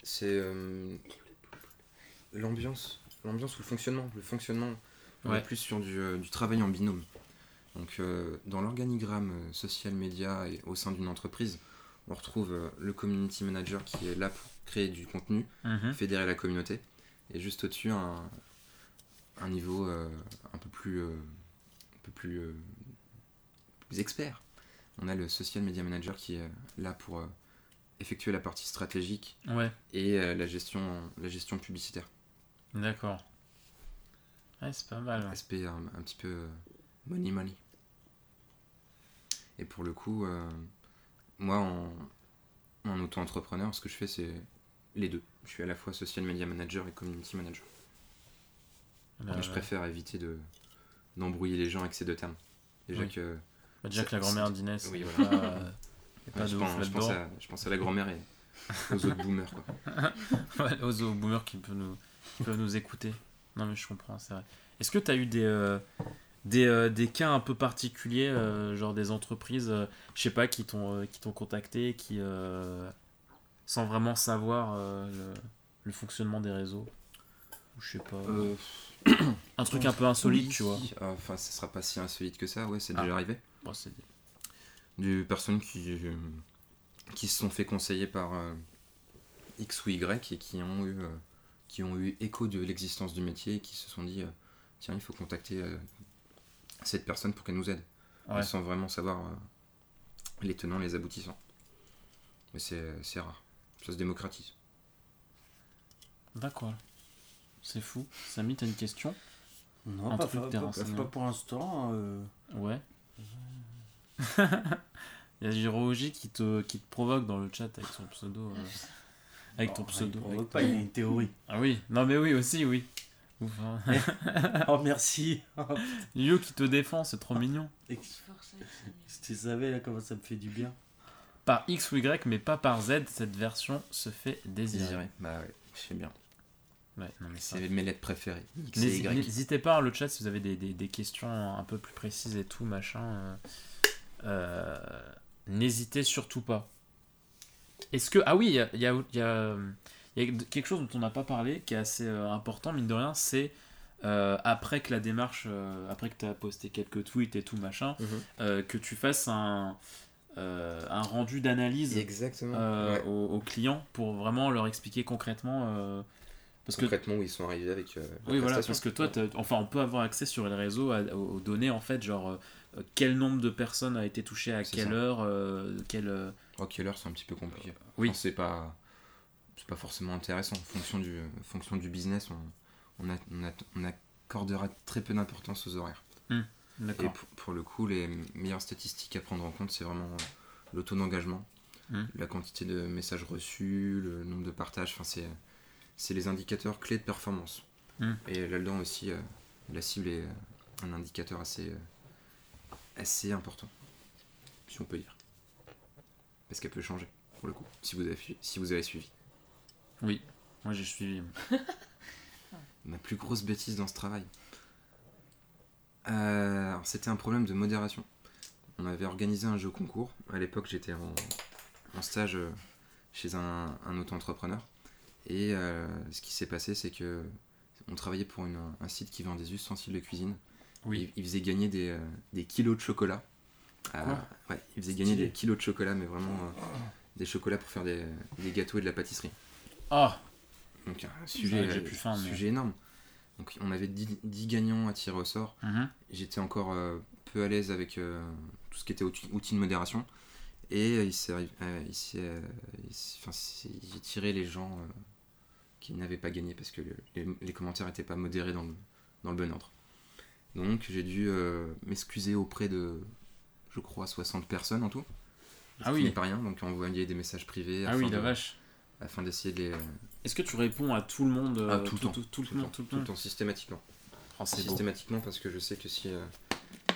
c'est euh, l'ambiance, l'ambiance ou le fonctionnement. Le fonctionnement, on Ouais. est plus sur du, euh, du travail en binôme. Donc euh, dans l'organigramme euh, social média et au sein d'une entreprise, on retrouve euh, le community manager qui est là pour créer du contenu, Mhm. fédérer la communauté, et juste au-dessus un, un niveau euh, un peu plus, euh, un peu plus, euh, plus expert. On a le social media manager qui est là pour effectuer la partie stratégique Ouais. et la gestion, la gestion publicitaire. D'accord. Ouais, c'est pas mal. Aspect un, un petit peu money money. Et pour le coup, euh, moi en, en auto-entrepreneur, ce que je fais c'est les deux. Je suis à la fois social media manager et community manager. Mais je ouais. préfère éviter de d'embrouiller les gens avec ces deux termes. Déjà Oui. que Bah, déjà que la grand-mère d'Inès, oui, voilà. pas, euh, pas je, pense, je, pense à, je pense à la grand-mère et aux autres boomers. Quoi. Ouais, aux, aux boomers qui peuvent nous, qui peuvent nous écouter. Non, mais je comprends, c'est vrai. Est-ce que tu as eu des, euh, des, euh, des cas un peu particuliers, euh, genre des entreprises, euh, je sais pas, qui t'ont contacté, qui, sans vraiment savoir le, le fonctionnement des réseaux je sais pas. Un truc un peu insolite, tu vois. Enfin, ça sera pas si insolite que ça, ouais, c'est Ah. déjà arrivé. Bon, c'est- Des personnes qui, euh, qui se sont fait conseiller par euh, X ou Y et qui ont eu, euh, qui ont eu écho de l'existence du métier et qui se sont dit tiens, il faut contacter cette personne pour qu'elle nous aide. Ouais. Sans vraiment savoir euh, les tenants, les aboutissants. Mais c'est c'est rare. Ça se démocratise. D'accord. C'est fou. Samy, t'as une question? Non, Un pas, truc pas- pas- pas pour l'instant. euh, Ouais. Il y a Jiroji qui te, qui te provoque dans le chat avec son pseudo. euh, avec ton il pseudo. provoque avec pas, il y a une théorie. Ah oui, non mais oui aussi, oui. Hein. oh, merci. Yu qui te défend, c'est trop mignon. Si tu savais là comment ça me fait du bien. Par X ou Y, mais pas par Z, cette version se fait désirer. Bah ouais, je sais bien. Ouais, non, mais ça- C'est mes lettres préférées. N'hésitez pas dans le chat si vous avez des, des- des questions un peu plus précises et tout, machin. euh, euh, N'hésitez surtout pas. Est-ce que. Ah oui, il y a, il y, a, il y a, il y a quelque chose dont on n'a pas parlé qui est assez euh, important, mine de rien, c'est euh, après que la démarche, euh, après que tu as posté quelques tweets et tout, machin, Mhm. euh, que tu fasses un, un rendu d'analyse Ouais. aux, aux clients pour vraiment leur expliquer concrètement. que Concrètement, où ils sont arrivés avec. oui, voilà, parce que toi, enfin, on peut avoir accès sur les réseaux à- aux, données, en fait, genre quel nombre de personnes a été touché à quelle ça. heure, quelle. Oh, quelle heure, c'est un petit peu compliqué. Oui. Enfin, c'est pas, c'est pas forcément intéressant. En fonction du, en fonction du business, on, on, a- on, a- on accordera très peu d'importance aux horaires. Et D'accord. pour, pour le coup, les meilleures statistiques à prendre en compte, c'est vraiment le taux d'engagement, Hmm. la quantité de messages reçus, le nombre de partages. Enfin, c'est, c'est les indicateurs clés de performance. Hmm. Et là-dedans aussi, euh, la cible est euh, un indicateur assez, euh, assez important, si on peut dire. Parce qu'elle peut changer, pour le coup, si vous avez, si vous avez suivi. Oui, moi j'ai suivi. ma plus grosse bêtise dans ce travail. Euh, alors, c'était un problème de modération. On avait organisé un jeu concours. À l'époque, j'étais en, en stage euh, chez un, un auto-entrepreneur. Et euh, ce qui s'est passé, c'est que on travaillait pour une- un site qui vend des ustensiles de cuisine. Oui. Il, il faisait gagner des, euh, des kilos de chocolat. ouais, il faisait gagner des kilos de chocolat, mais vraiment euh, des chocolats pour faire des, des gâteaux et de la pâtisserie. Ah, Donc un sujet, mais- énorme. Donc on avait 10, 10 gagnants à tirer au sort. mhm. J'étais encore euh, peu à l'aise avec euh, tout ce qui était outil, outils de modération. Et euh, il s'est j'ai tiré les gens qui n'avaient pas gagné parce que le- les, les commentaires n'étaient pas modérés dans le, dans le bon ordre. Donc j'ai dû m'excuser auprès de, je crois, 60 personnes en tout. Ah oui. n'est pas rien, donc envoyer des messages privés ah oui, la de- vache. Afin d'essayer de les... Est-ce que tu réponds à tout le monde euh, Ah, tout le temps. tout, le temps, tout le tout le temps. systématiquement. Oh, beau. systématiquement parce que je sais que si, euh,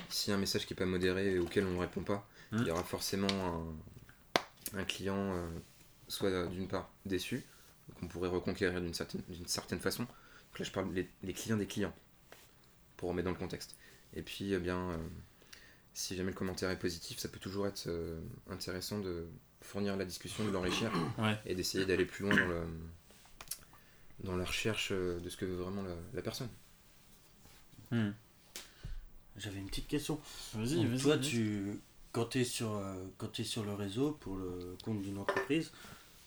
si un message qui n'est pas modéré et auquel on ne répond pas, Hmm. il y aura forcément un, un client euh, soit euh, d'une part déçu, qu'on pourrait reconquérir d'une certaine, d'une certaine façon. Donc là je parle des les clients des clients, pour remettre dans le contexte. Et puis eh bien, euh, si jamais le commentaire est positif, ça peut toujours être euh, intéressant de fournir la discussion, de l'enrichir Ouais. et d'essayer d'aller plus loin dans, le, dans la recherche euh, de ce que veut vraiment la- la personne. Hmm. J'avais une petite question. Vas-y, Donc, vas-y. toi, vas-y. tu, quand tu es, sur, euh, quand sur le réseau pour le compte d'une entreprise,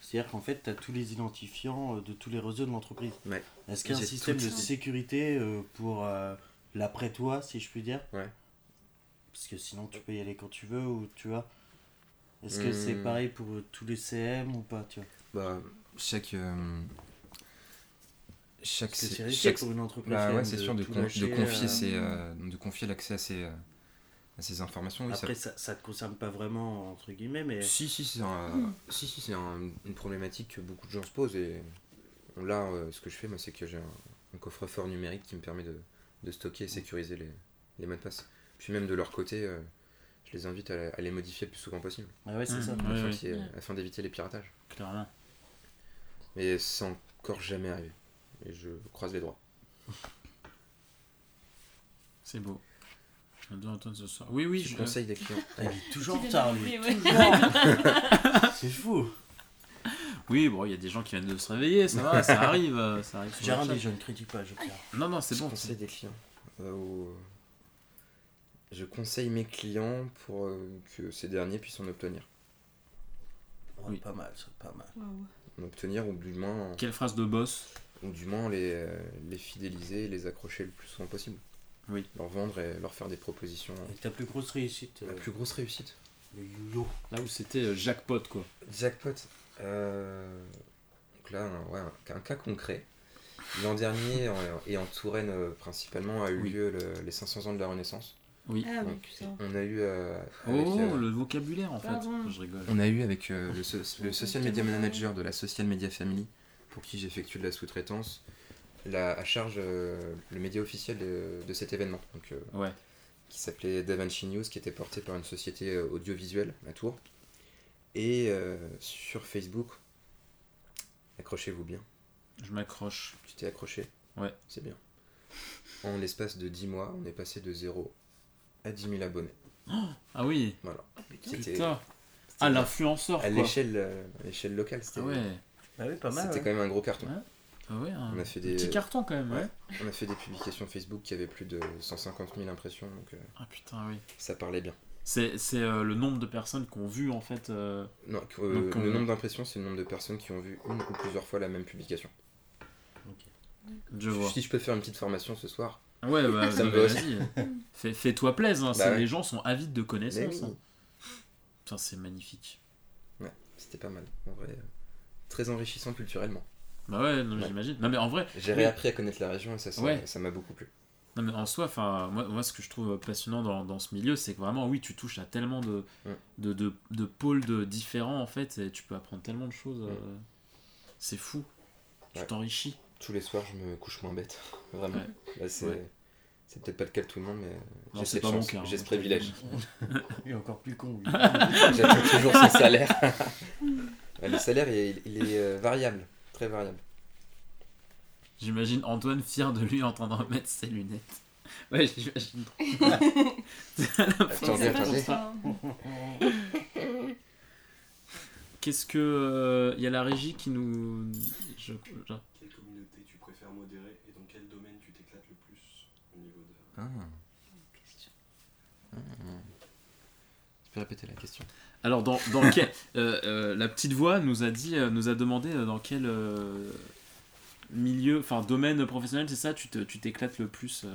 c'est-à-dire qu'en fait, tu as tous les identifiants euh, de tous les réseaux de l'entreprise. Ouais. Est-ce qu'il y a un système de sécurité euh, pour euh, l'après-toi, si je puis dire? Ouais. Parce que sinon, tu peux y aller quand tu veux ou tu vois. Est-ce que c'est Hmm. pareil pour euh, tous les CM ou pas tu vois? Bah, chaque. euh, chaque. Parce que c'est chaque- pour une entreprise. bah ouais, c'est sûr, de, confier euh, ses, euh, de confier l'accès à ces, à ces informations. Oui, Après, ça, ça te concerne pas vraiment, entre guillemets, mais. Si, si, c'est un- si, si, c'est un- une problématique que beaucoup de gens se posent. Et là, euh, ce que je fais, moi, c'est que j'ai un, un coffre-fort numérique qui me permet de, de stocker et sécuriser les, les mots de passe. Puis même de leur côté, euh, je les invite à, à les modifier le plus souvent possible, Ah ouais, c'est Hmm. ça. Ouais, afin ouais. Ouais. d'éviter les piratages. Clairement. Mais c'est encore jamais arrivé. Et je croise les doigts. C'est beau. Doit entendre ce soir. Oui, oui, je je conseille des clients. Il est toujours en retard, lui. C'est fou. Oui, bon, il y a des gens qui viennent de se réveiller, ça va, ça arrive. euh, Ça arrive Gérard, je ne critique pas, je tiens. Non, non, c'est je bon. conseille des clients. euh, Je conseille mes clients pour euh, que ces derniers puissent en obtenir. Ouais, Oui. Pas mal, ça, pas mal. Waouh. En obtenir ou du moins, Quelle phrase de boss ou du moins les, euh, les fidéliser et les accrocher le plus souvent possible. Oui. Leur vendre et leur faire des propositions. Et ta plus grosse réussite, La euh, plus grosse réussite. le yo-yo. Là où c'était euh, jackpot, quoi. Jackpot. Euh, donc là, un, ouais, un, un cas concret. L'an dernier, en- et en Touraine principalement, a eu Oui. lieu le- les 500 ans de la Renaissance. Oui. Ah oui, on a eu euh, Oh, avec, euh, le vocabulaire, en fait. Pardon. Je rigole. On a eu avec euh, le, so- le social media manager de la Social Media Family, pour qui j'effectue de la sous-traitance, la, à charge euh, le média officiel de, de cet événement, donc, euh, Ouais. qui s'appelait DaVinci News, qui était porté par une société audiovisuelle à Tours. Et euh, sur Facebook, accrochez-vous bien, Je m'accroche. tu t'es accroché? Ouais. C'est bien. En l'espace de 10 mois, on est passé de 0 à 10 000 abonnés. Ah oui. Voilà. putain. C'était. Ah, l'influenceur, à quoi. l'échelle euh, à l'échelle locale, c'était Ah ouais. Bah oui, pas mal. c'était ouais. quand même un gros carton. Ouais. Ah ouais, un On a fait des- petit carton quand même, ouais. Ouais. On a fait des publications Facebook qui avaient plus de 150 000 impressions, donc euh, Ah putain, oui. ça parlait bien. C'est c'est, euh, le nombre de personnes qui ont vu en fait. euh, Non, euh, Donc, le nombre d'impressions, c'est le nombre de personnes qui ont vu une ou plusieurs fois la même publication. Je vois. Si je peux faire une petite formation ce soir. Ouais, bah, Ça me bah, vas-y. Fais- Fais-toi plaisir, hein, Bah ouais. les gens sont avides de connaissances. oui, hein. Putain, c'est magnifique. c'était pas mal. En vrai, très enrichissant culturellement. Bah ouais, non, Ouais. j'imagine. Non mais en vrai, J'ai réappris à connaître la région et ça, ça Ouais. ça m'a beaucoup plu. non mais en soi, moi, moi ce que je trouve passionnant dans, dans ce milieu, c'est que vraiment, oui, tu touches à tellement de, Mm. de, de, de pôles de différents en fait, et tu peux apprendre tellement de choses. Mm. euh, C'est fou. Tu Ouais. t'enrichis. Tous les soirs, je me couche moins bête. Vraiment. Ouais. Là, c'est Ouais. C'est peut-être pas le cas de tout le monde, mais j'ai cette chance, hein. j'ai ce privilège. Il est encore plus con, lui. J'attends toujours son salaire. Le salaire, il, il est euh, variable, très variable. J'imagine Antoine fier de lui en train de remettre ses lunettes. Ouais, j'imagine. Attendez, pas attendez. ça. Qu'est-ce que. Il y a la régie qui nous. je- je- Quelle communauté tu préfères modérer et dans quel domaine tu t'éclates le plus au niveau de... Ah. Ah. Tu peux répéter la question Alors, dans, dans quel. euh, euh, la petite voix nous a dit, euh, nous a demandé dans quel euh, milieu, enfin domaine professionnel, c'est ça, tu te- tu t'éclates le plus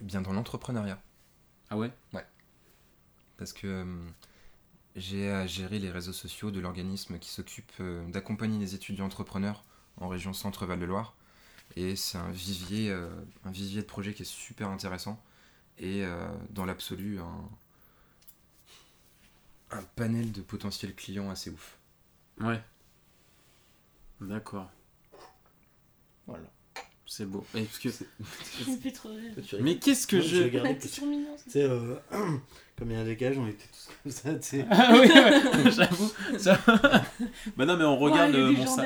Eh Bien dans l'entrepreneuriat. Ah ouais? Parce que j'ai à gérer les réseaux sociaux de l'organisme qui s'occupe d'accompagner les étudiants entrepreneurs en région Centre-Val de Loire. Et c'est un vivier, euh, un vivier de projet qui est super intéressant. Et euh, dans l'absolu, un, un panel de potentiels clients assez ouf. Ouais. D'accord, Voilà. c'est beau. Et parce que-. Mais qu'est-ce que Non, je. C'est euh, comme il y a un décalage, on était tous comme ça, tu sais. Ah oui, ouais, j'avoue. ça- bah non, mais on regarde, Ouais, il y a euh, mon sa-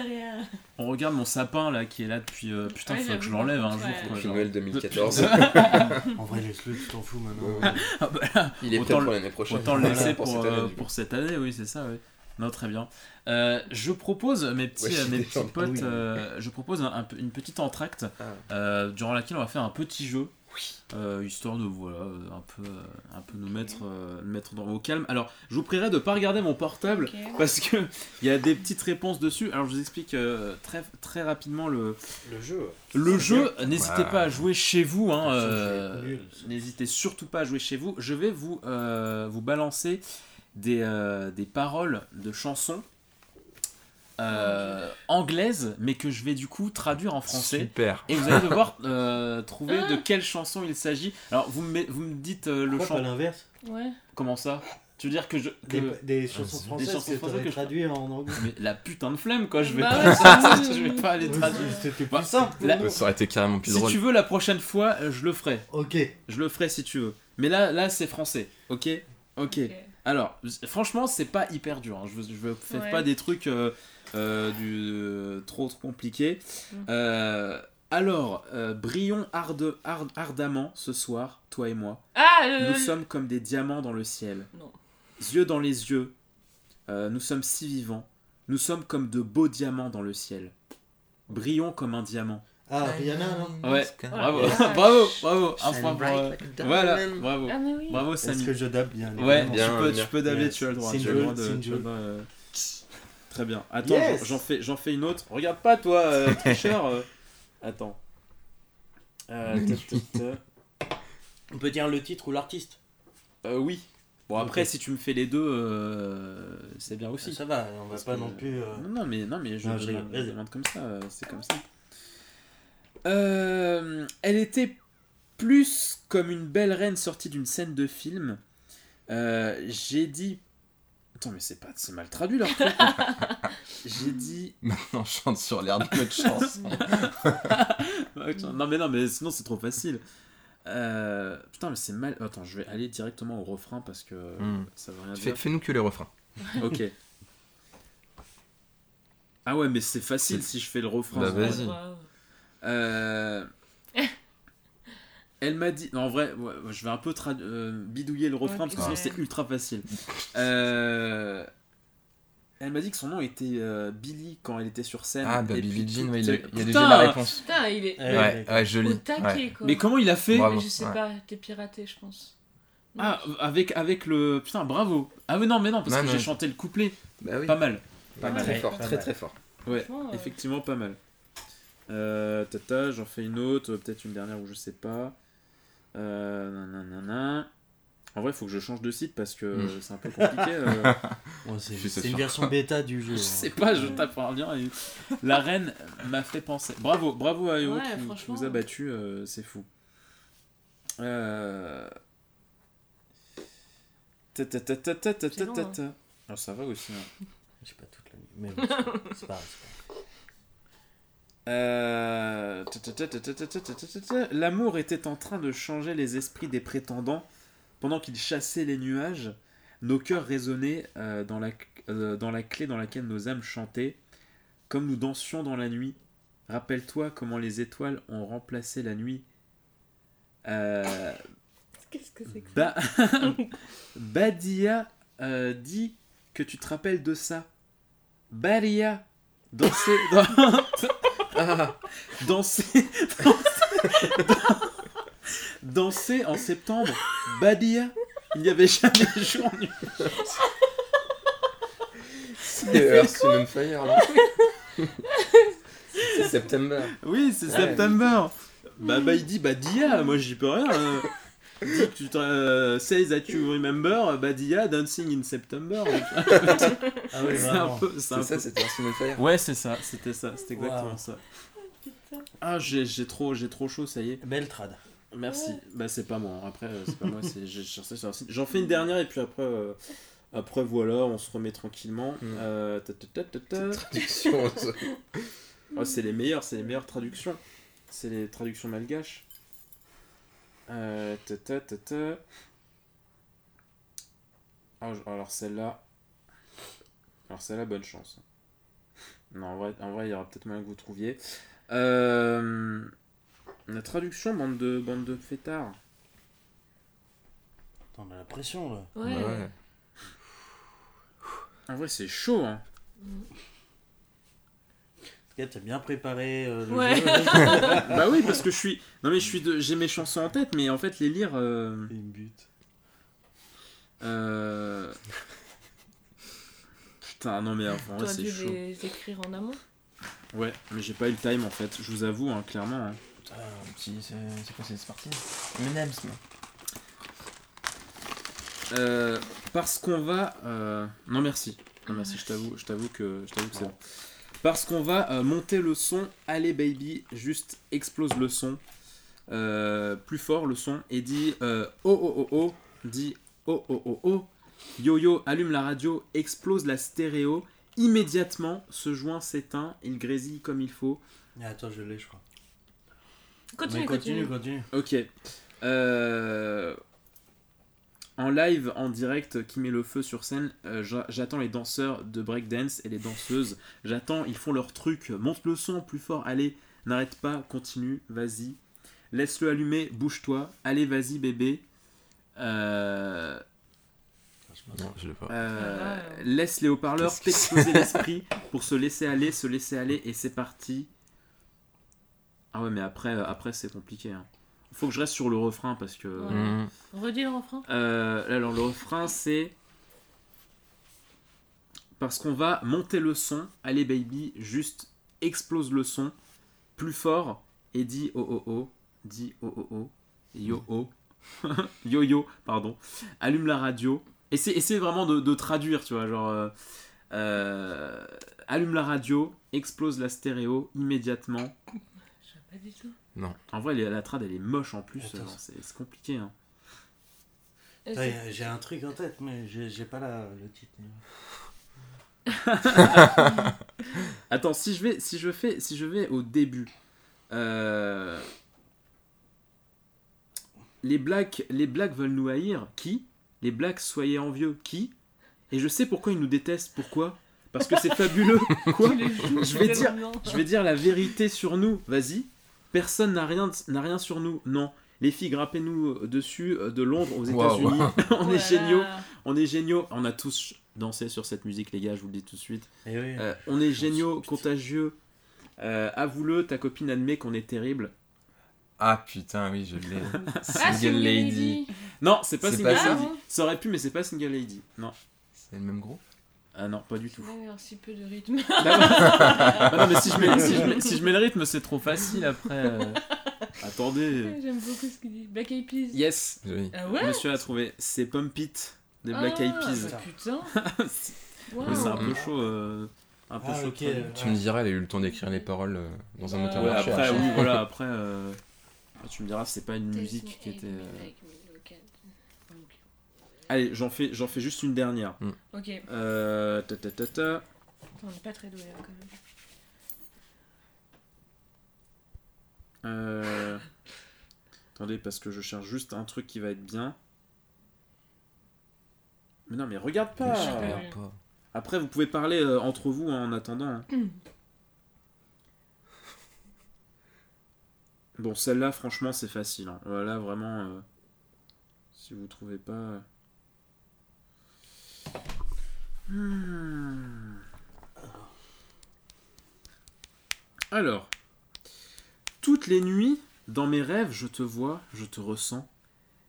on regarde mon sapin là qui est là depuis. euh, putain, Ouais, faut que je l'enlève un jour. quoi, genre. Noël 2014. En vrai, laisse-le, tu t'en fous maintenant. Ouais. Ah bah Il est Autant peut-être le- pour l'année prochaine. Autant le laisser pour pour, cette euh, année, pour cette année, oui, c'est ça, oui. Non, très bien. Euh, je propose, mes petits, Ouais, euh, mes petits potes, Oui. euh, je propose un- un peu- une petite entracte Ah. euh, durant laquelle on va faire un petit jeu. Euh, histoire de voilà euh, un peu euh, un peu nous mettre euh, mettre dans au calme. Alors je vous prierai de pas regarder mon portable parce que il y a des petites réponses dessus. Alors je vous explique euh, très très rapidement le Le jeu, le jeu. N'hésitez pas à jouer chez vous hein, euh. N'hésitez surtout pas à jouer chez vous. Je vais vous, euh, vous balancer des, euh, des paroles de chansons euh, anglaises, mais que je vais du coup traduire en français. Super. Et vous allez devoir euh, trouver de quelle chanson il s'agit. Alors, vous me, vous me dites euh, le Pourquoi pas chant. l'inverse? Ouais. Comment ça? Tu veux dire que je. des, que- des chansons Des françaises chansons que françaises t'aurais que je- traduit en anglais. Mais la putain de flemme, quoi. Je vais, Bah pas, ouais, c'est- je vais pas aller traduire. C'était Bah, plus simple. pour là- nous. Ça aurait été carrément plus Si drôle. tu veux, la prochaine fois, euh, je le ferai. Ok. Je le ferai si tu veux. Mais là, là c'est français. Ok? Ok. Ok. Alors, franchement, c'est pas hyper dur. hein. Je, veux fais Ouais. pas des trucs euh, euh, du, euh, trop, trop compliqués. Mm. Alors, brillons arde- ard- ardemment ce soir, toi et moi. Ah. Nous sommes comme des diamants dans le ciel. Non. Yeux dans les yeux. Nous sommes si vivants. Nous sommes comme de beaux diamants dans le ciel. Brillons comme un diamant. Ah, Rihanna, non Ouais, bravo, bravo, bravo. Un point pour, euh. Voilà, bravo. Ah, mais oui. Bravo, Est-ce que je dab bien Ouais. Bien, tu peux, bien. tu peux daber, Yes. tu as le droit. C'est tu une as le droit de- euh, Très bien. Attends, Yes. j'en- fais, j'en fais une autre. Regarde pas, toi, euh, tricheur. euh. Attends. Euh. On peut dire le titre ou l'artiste Euh, oui. Bon, après, si tu me fais les deux, euh, c'est bien aussi. Ça va, on va Parce pas que- non plus. euh, Non, non, mais, non, mais je, Non, je je- je demande comme ça, c'est comme ça. Euh, elle était plus comme une belle reine sortie d'une scène de film. Euh, J'ai dit. Attends, mais c'est pas, c'est mal traduit leur truc. J'ai dit. Maintenant, je chante sur l'air de notre chanson. non, mais non, mais sinon c'est trop facile. Euh, Putain, mais c'est mal. Attends, je vais aller directement au refrain parce que Hmm. ça veut rien Fais- dire. Fais-nous que les refrains. Ok. Ah ouais, mais c'est facile si je fais le refrain. Bah, vas-y. Euh, Elle m'a dit. Non, en vrai, ouais, je vais un peu euh, bidouiller le refrain parce que sinon c'est ultra facile. Euh, Elle m'a dit que son nom était euh, Billy quand elle était sur scène. Ah, bah Et puis Jean, il a, il a Putain, déjà la réponse. Putain, il est Ouais. Ouais, ouais, joli. au taquet, Ouais. quoi. Mais comment il a fait Bravo. Mais je sais ouais. pas, t'es piraté, je pense. Non. Ah, avec, avec le. Putain, bravo Ah, mais non, mais non, parce Non, que j'ai chanté le couplet. Bah oui. Pas mal. Pas Ouais. mal. Très fort, pas très mal. très fort. Ouais, effectivement, pas mal. Euh, tata, j'en fais une autre, peut-être une dernière où je sais pas. Euh, nanana. En vrai, il faut que je change de site parce que Mm. c'est un peu compliqué. euh. ouais, c'est une version bêta du jeu. je hein. sais pas, je tape un lien. et- La reine m'a fait penser. Bravo, bravo à Yo Ouais, qui, qui franchement. vous a battu, euh, c'est fou. Euh... ta ta ta ta ta ta C'est ta long, ta hein. Ah, ça va aussi. hein. J'ai pas toute la nuit. Mais bon, c'est pas- c'est pas grave. L'amour était en train de changer les esprits des prétendants. Pendant qu'ils chassaient les nuages, nos cœurs résonnaient dans, la, dans la clé dans laquelle nos âmes chantaient. Comme nous dansions dans la nuit, rappelle-toi comment les étoiles ont remplacé la nuit. Qu'est-ce que c'est que ça. Badia dit que tu te rappelles de ça. Baria, danser, dans... Ah, danser danser, danser en septembre. Badia il n'y avait jamais jour nuit. C'est Earth Fire là. C'est September. Oui, c'est Ouais. September. Bah, bah il dit Badia, moi j'y peux rien. euh. Dit que tu te, euh, say that you remember Badia dancing in September. Ah oui, c'est un peu, c'est un ça, peu- c'était Fire. Ouais, c'est ça, c'était ça, c'était Wow. exactement ça. Ah, j'ai j'ai trop, j'ai trop chaud, ça y est. Belle trad. Merci. Bah, c'est pas moi. hein. Après, euh, c'est pas moi, c'est j'ai cherché sur un site. J'en fais une dernière et puis après, euh, après voilà, on se remet tranquillement. Mm. Euh, ta, ta, ta, ta, ta. Traduction. Oh, c'est les meilleures, c'est les meilleures traductions. C'est les traductions malgaches. Euh, ta, ta, ta, ta. Ah, alors celle-là. Alors celle-là, bonne chance. Non, en vrai, en vrai, il y aura peut-être moyen que vous trouviez. Euh, la traduction, bande de, bande de fêtards. Attends, on a la pression là. Ouais. Ouais. En vrai, c'est chaud, hein. Parce t'as bien préparé euh, le Ouais. jeu. bah oui, parce que je suis. Non, mais je suis de... j'ai mes chansons en tête, mais en fait, les lire. euh, Il me bute. euh, Putain, non, mais en vrai, T'aurais c'est chaud. les écrire en amont. Ouais, mais j'ai pas eu le time en fait, je vous avoue, hein, clairement. hein. Putain, petit, c'est c'est quoi, c'est parti? M&M's, moi. Euh, parce qu'on va. euh, Non, merci. Non, merci, je t'avoue, je t'avoue que, je t'avoue que c'est bon. Parce qu'on va euh, monter le son. Allez, baby, juste explose le son. Euh, plus fort le son. Et dit euh, oh oh oh oh. Dit oh oh oh oh. Yo yo, allume la radio, explose la stéréo. Immédiatement, ce joint s'éteint, il grésille comme il faut. Attends, je l'ai, je crois. Continue, continue. continue, continue. Ok. Euh, En live, en direct, qui met le feu sur scène, euh, j'a- j'attends les danseurs de breakdance et les danseuses. J'attends, ils font leur truc. Monte le son plus fort, allez, n'arrête pas, continue, vas-y. Laisse-le allumer, bouge-toi. Allez, vas-y, bébé. Euh, Non, je l'ai pas. euh, laisse les haut-parleurs t'exploser l'esprit pour se laisser aller, se laisser aller, et c'est parti. Ah ouais, mais après, après c'est compliqué. hein. Faut que je reste sur le refrain parce que. Ouais. Mmh. Redis le refrain? Euh, alors le refrain c'est parce qu'on va monter le son. Allez baby, juste explose le son plus fort et dis oh oh oh, dis oh oh oh, yo oh, yo yo, pardon. Allume la radio. Essaye, essaye vraiment de, de traduire, tu vois, genre euh, euh, allume la radio, explose la stéréo immédiatement. Je sais pas du tout. En vrai, la trad elle est moche en plus, Attends. euh, c'est compliqué. Hein. A- J'ai un truc en tête, mais j'ai pas la, le titre. Attends, si je vais, si je fais, si je vais au début, euh, les blacks, les blacks veulent nous haïr. Qui? Les blacks soyez envieux. Qui? Et je sais pourquoi ils nous détestent. Pourquoi? Parce que c'est fabuleux. Quoi? Je vais dire-. Je vais dire la vérité sur nous. Vas-y. Personne n'a rien, n'a rien sur nous. Non. Les filles, grappez-nous dessus euh, de Londres aux. États-Unis. On est Voilà. géniaux. On est géniaux. On a tous dansé sur cette musique, les gars. Je vous le dis tout de suite. Eh oui. Euh, on est géniaux, contagieux. Euh, Avoue-le, ta copine admet qu'on est terrible. Ah putain, oui, je l'ai. Ah, Single Lady. Non, c'est pas C'est Single pas ça Lady. Ça aurait pu, mais c'est pas Single Lady. Non. C'est le même groupe? Ah non, pas du tout. Ouais, un si peu de rythme. Bah non, mais si je, mets, si, je mets, si je mets le rythme, c'est trop facile après. euh. Attendez. J'aime beaucoup ce qu'il dit. Black Eyed Peas. Yes, Oui. Ah ouais monsieur a trouvé. C'est Pump It des Black Ah, Eyed Peas. bah Putain. C'est Wow. mais c'est un peu chaud. euh, un peu Ah, chaud. ok. de traduire. Tu me diras, elle a eu le temps d'écrire les paroles euh, dans un Ouais, moteur Ouais, de après, recherche. oui, voilà, après. euh, Tu me diras, c'est pas une musique qui était. euh, Allez, j'en fais, j'en fais juste une dernière. Ok. Euh, ta, ta, ta, ta. Attends, On n'est pas très doué là quand même. Euh... Attendez, parce que je cherche juste un truc qui va être bien. Mais non, mais regarde Mais pas je regarde pas. Après, vous pouvez parler euh, entre vous hein, en attendant. hein. Bon, celle-là, franchement, c'est facile. hein. Voilà, vraiment. euh, si vous trouvez pas. Hmm. Alors. Toutes les nuits, dans mes rêves, je te vois, je te ressens.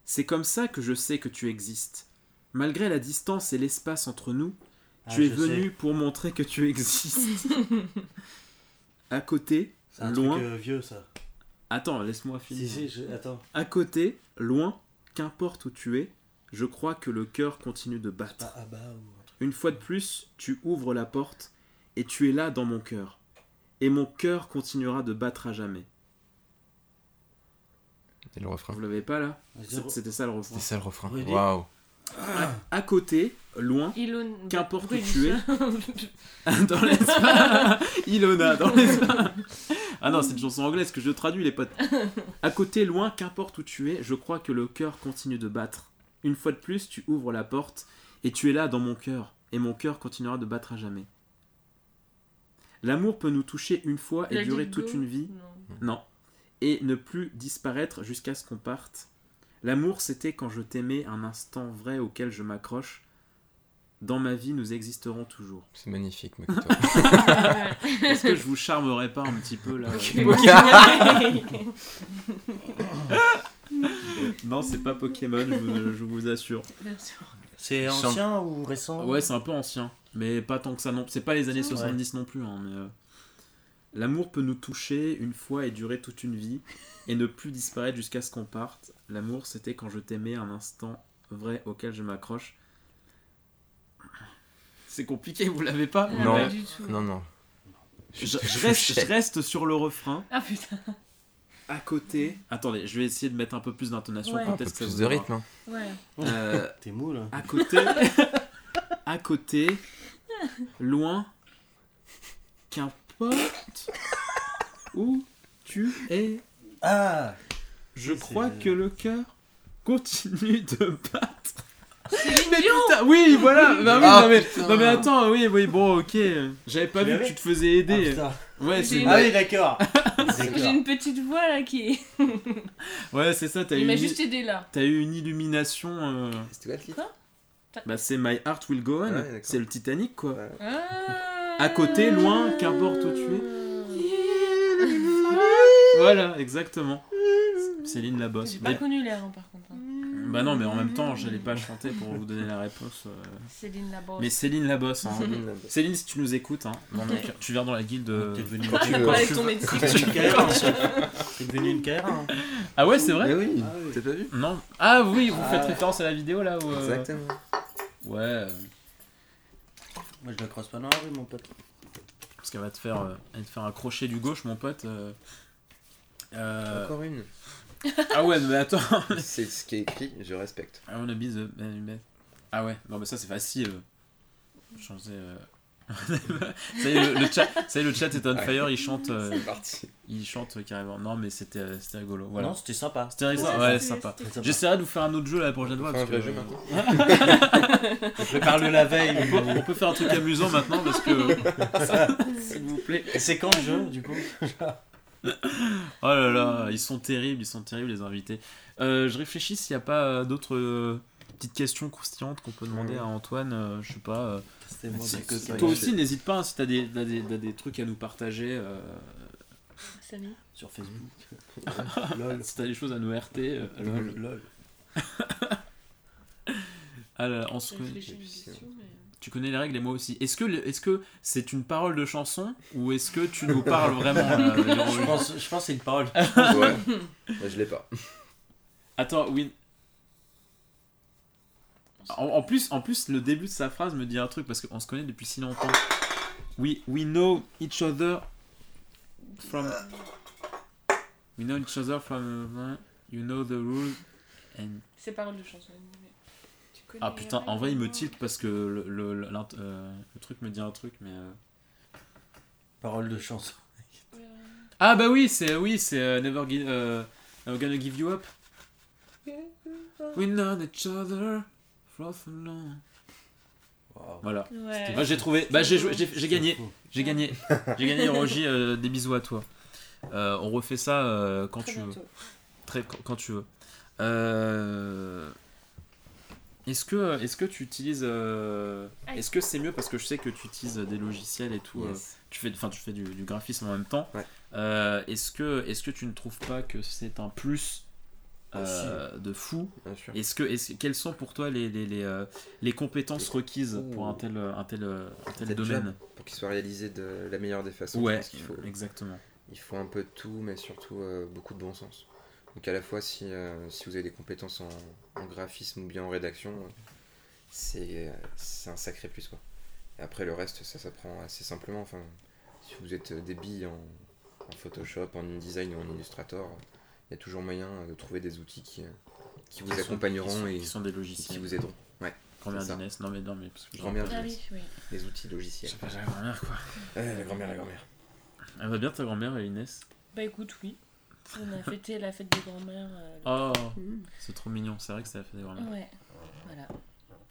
C'est comme ça que je sais que tu existes. Malgré la distance et l'espace entre nous, Ah, tu es venu sais. pour montrer que tu existes. à côté, C'est un loin. truc euh, vieux ça. Attends, laisse-moi finir. Si, si, je- attends. À côté, loin, qu'importe où tu es, je crois que le cœur continue de battre. Une fois de plus, tu ouvres la porte et tu es là dans mon cœur. Et mon cœur continuera de battre à jamais. Et le refrain. Vous l'avez pas là C'était ça le refrain. C'était ça le refrain. Waouh. À côté, loin, Ilon... Qu'importe où tu es. dans l'espace. Ilona, dans l'espace. Ah non, c'est une chanson anglaise que je traduis, les potes. À côté, loin, qu'importe où tu es, je crois que le cœur continue de battre. Une fois de plus, tu ouvres la porte et tu es là dans mon cœur. Et mon cœur continuera de battre à jamais. L'amour peut nous toucher une fois et durer it toute go une vie? Non. Non. Et ne plus disparaître jusqu'à ce qu'on parte. L'amour, c'était quand je t'aimais un instant vrai auquel je m'accroche. Dans ma vie, nous existerons toujours. C'est magnifique. Est-ce que je vous charmerais pas un petit peu là? Non, c'est pas Pokémon, je vous, je vous assure. C'est ancien ou récent? Ouais, c'est un peu ancien, mais pas tant que ça non. C'est pas les années 70 non plus. hein, mais, euh, L'amour peut nous toucher une fois et durer toute une vie, et ne plus disparaître jusqu'à ce qu'on parte. L'amour, c'était quand je t'aimais un instant vrai auquel je m'accroche. C'est compliqué, vous l'avez pas? Ah, Non. Non, non. je, je reste, je reste sur le refrain. Ah putain. À côté. Attendez, je vais essayer de mettre un peu plus d'intonation. Ouais. Un peu plus vous de rythme. hein. Ouais. Euh, T'es mou là. à côté. à côté. Loin. Qu'importe. Où tu es. Ah Je crois que le cœur continue de battre. Mais Dion putain, oui, voilà. Bah oui, Ah, non, mais, putain. non mais attends, oui, oui, bon, ok. J'avais pas Tu vu que tu te faisais Ah, aider. putain. Ouais, J'ai c'est une- Ah oui, d'accord. J'ai une petite voix là qui est. ouais, c'est ça. T'as eu, Il m'a une... juste aidé là. t'as eu une illumination. euh, C'était quoi le titre Bah, c'est My Heart Will Go On. Ouais, d'accord. c'est le Titanic, quoi. Ouais. Ah. À côté, loin, qu'importe où tu Voilà, exactement. Céline Labosse. J'ai pas Mais- connu l'air hein, par contre. hein. Bah non, mais en même temps, j'allais pas chanter pour vous donner la réponse. euh. Céline Labosse. Mais Céline Labosse, hein. Céline, si tu nous écoutes, hein, cœurs, tu viens dans la guilde. T'es devenu une carrière. hein. C'est devenu une carrière. hein. Ah ouais, c'est vrai oui, Ah oui. t'as pas vu Non. Ah oui, vous faites Ah. référence à la vidéo là où, euh, Exactement. Ouais, euh, Moi je la croise pas dans la rue, mon pote. parce qu'elle va te faire, euh, elle va te faire un crochet du gauche, mon pote. euh. Euh, Encore une. Ah ouais, mais attends. C'est ce qui est écrit, je respecte. I wanna be the man- man. Ah ouais, non mais ça c'est facile. Changer. euh. ça y est, le, le chat, ça y est, le chat est on fire, il chante, euh, C'est parti. il chante carrément. Non mais c'était, euh, c'était rigolo. Voilà. Non, c'était sympa. C'était rigolo. Ouais, sympa. c'était- Sympa. J'essaierai de vous faire un autre jeu la prochaine fois. Enfin, un parce vrai que- jeu maintenant. On prépare-le la veille. on, peut, on peut faire un truc amusant maintenant parce que. S'il vous plaît. Et c'est quand le jeu, du coup? Oh là là, ils sont terribles, ils sont terribles les invités. Euh, je réfléchis s'il n'y a pas euh, d'autres euh, petites questions croustillantes qu'on peut demander à Antoine. euh, je sais pas. euh, C'était moi, si- c'est que ça. toi aussi, n'hésite pas hein, si t'as des, t'as des, t'as des trucs à nous partager. euh, Samy. Sur Facebook. Lol. si t'as des choses à nous RT. euh, lol. Là, on se connaît- mais- Tu connais les règles et moi aussi. Est-ce que est-ce que c'est une parole de chanson ou est-ce que tu nous parles vraiment euh, Je pense, je pense que c'est une parole. Ouais. Bah, je l'ai pas. Attends, oui. En, en plus, en plus, le début de sa phrase me dit un truc parce qu'on se connaît depuis si longtemps. We, we know each other from. We know each other from. uh, You know the rules. And... C'est parole de chanson. Tu connais Ah putain, en vrai, il me tilte parce que le, le, euh, le truc me dit un truc, mais. euh, Parole de chanson. euh, Ah bah oui, c'est oui, c'est euh, Never, Gi- euh, Never Gonna Give You Up. We know each other from so long. Wow. Voilà. Ouais. Bah, j'ai trouvé. Bah, j'ai joué- j'ai j'ai gagné. J'ai gagné. J'ai gagné, Roger. euh, des bisous à toi. Euh, on refait ça euh, quand Très tu veux. Très, quand, quand tu veux. Euh, Est-ce que, est que tu utilises. euh. Est-ce que c'est mieux parce que je sais que tu utilises des logiciels et tout. euh, tu fais, enfin, tu fais du, du graphisme en même temps. Ouais. Euh, est-ce que, est que tu ne trouves pas que c'est un plus euh, de fou? Bien sûr. Est-ce que, est quelles sont pour toi les, les, les, euh, les compétences requises pour un tel, un tel, un tel Tel domaine? job, Pour qu'il soit réalisé de la meilleure des façons, Ouais, faut, exactement. il faut un peu de tout, mais surtout euh, beaucoup de bon sens. Donc à la fois, si, euh, si vous avez des compétences en, en graphisme ou bien en rédaction, c'est c'est un sacré plus. Quoi. Et après, le reste, ça s'apprend assez simplement. Enfin, si vous êtes des billes en, en Photoshop, en InDesign ou en Illustrator, il y a toujours moyen de trouver des outils qui, qui vous Qui sont- accompagneront qui sont, et qui sont des et qui logiciels. vous aideront. Grand-mère c'est ça. d'Inès. Non, mais non, mais parce que Grand-mère Ah d'Inès. oui, oui. Les outils Je logiciels. sais pas, j'ai la grand-mère quoi. Ouais, la grand-mère, la grand-mère. Elle va bien ta grand-mère, Inès Bah écoute, oui. On a fêté la fête des grands-mères. euh, Oh, Mhm. c'est trop mignon. C'est vrai que c'est la fête des grand-mères. Ouais, voilà.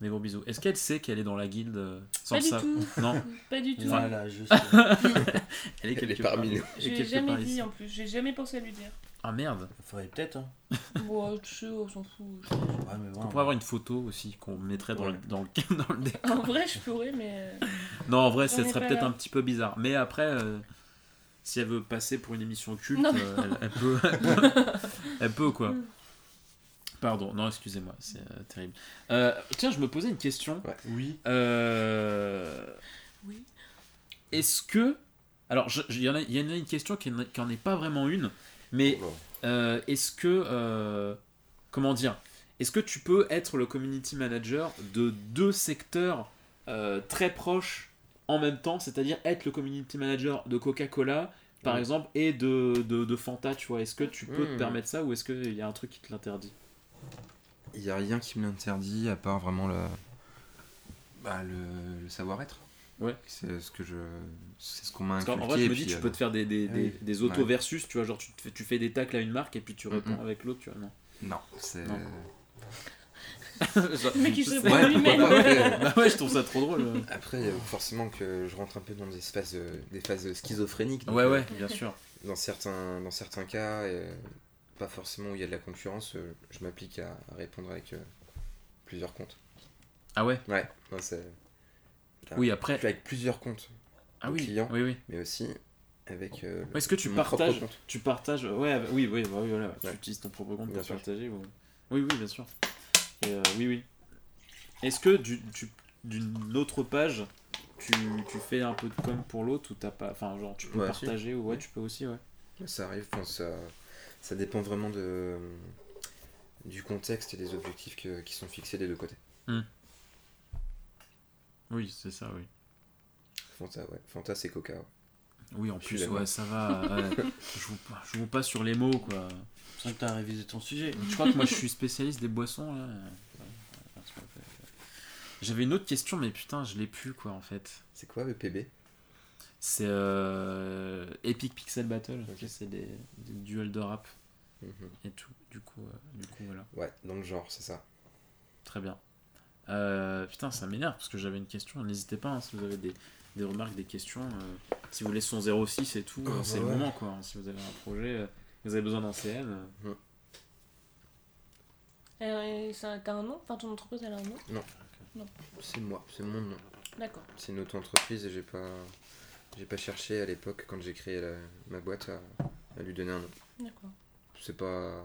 Des gros bisous. Est-ce qu'elle sait qu'elle est dans la guilde euh, sans Pas du tout. Non, Pas du tout. Voilà, juste. elle est Elle est quelque parmi part. nous. Elle est Je l'ai quelque jamais part dit ici. en plus. J'ai jamais pensé à lui dire. Ah merde. faudrait peut-être. Hein. Bon, tu sais, on s'en fout. je- Ouais, mais bon. On pourrait avoir une photo aussi qu'on mettrait dans, le, Ouais. dans, le, dans le décor. En vrai, je pourrais, mais. euh, Non, en vrai, ça ai serait peut-être un petit peu bizarre. Mais après, euh, si elle veut passer pour une émission culte, Non, euh, elle, elle peut, elle, peut, elle peut, quoi. Pardon, non, excusez-moi, c'est euh, terrible. Euh, tiens, je me posais une question. Oui. Euh, Oui. Est-ce que. Alors, il y, en a- il y en a une question qui n'en est pas vraiment une, mais euh, est-ce que. euh, comment dire Est-ce que tu peux être le community manager de deux secteurs euh, très proches en même temps C'est-à-dire être le community manager de Coca-Cola, par Mm. exemple, et de, de, de Fanta, tu vois Est-ce que tu peux te Mm. permettre ça ou est-ce qu'il y a un truc qui te l'interdit? Il n'y a rien qui me l'interdit à part vraiment le, bah, le, le savoir-être. Ouais. C'est ce que je, c'est ce qu'on m'a inculqué. vrai, je me dis, tu euh, peux te faire des, des, Ah des, oui. des auto Ouais. versus, tu vois, genre tu, te fais, tu fais des tacles à une marque et puis tu réponds avec l'autre, tu vois, non Non, c'est. Le mec, il se Ouais, lui-même. pas, après, bah ouais, je trouve ça trop drôle. ouais. après, euh, forcément que je rentre un peu dans des phases, euh, des phases schizophréniques. donc, Ouais, euh, ouais, bien sûr. Dans certains, dans certains cas, euh, pas forcément où il y a de la concurrence, euh, je m'applique à, répondre avec euh, plusieurs comptes. Ah ouais? Ouais, non, c'est. Oui, Je après. suis avec plusieurs comptes, Ah oui, clients. oui, oui. mais aussi avec. euh, Est-ce que tu partages compte. Tu partages. Ouais, bah oui, oui, bah oui, voilà. Tu Ouais. utilises ton propre compte Bien pour sûr. partager. ou- Oui, oui, bien sûr. Et, euh, oui, oui. Est-ce que du- d'une autre page, tu, tu fais un peu de com pour l'autre ou t'as pas. Enfin, genre, tu peux Ouais, si. partager ou ouais, Ouais. tu peux aussi, ouais. Ça arrive, enfin, ça, ça dépend vraiment de, du contexte et des objectifs que- qui sont fixés des deux côtés. Oui, c'est ça, oui. Fanta, ouais. Fanta, c'est Coca. ouais. Oui, en Je plus, ouais, ça va. ouais. je, vous, je vous passe sur les mots, quoi. C'est vrai que t'as révisé ton sujet. Je crois que moi je suis spécialiste des boissons là. J'avais une autre question mais putain je l'ai plus quoi en fait. C'est quoi EPB C'est euh, Epic Pixel Battle. Ok. C'est des, des duels de rap Mhm. et tout. Du coup, euh, du coup voilà. Ouais, dans le genre, c'est ça. Très bien. Euh, putain ça m'énerve parce que j'avais une question. N'hésitez pas hein, si vous avez des, des remarques, des questions. euh, si vous voulez son 06 et tout, Oh, euh, bah c'est le moment quoi. hein. Si vous avez un projet, euh, vous avez besoin d'un CM. euh, Euh, et ça- T'as un nom? Enfin, ton entreprise, elle a un nom? C'est moi, c'est mon nom. D'accord. C'est une auto-entreprise et j'ai pas, j'ai pas cherché à l'époque quand j'ai créé la- ma boîte à, à lui donner un nom. D'accord. C'est pas.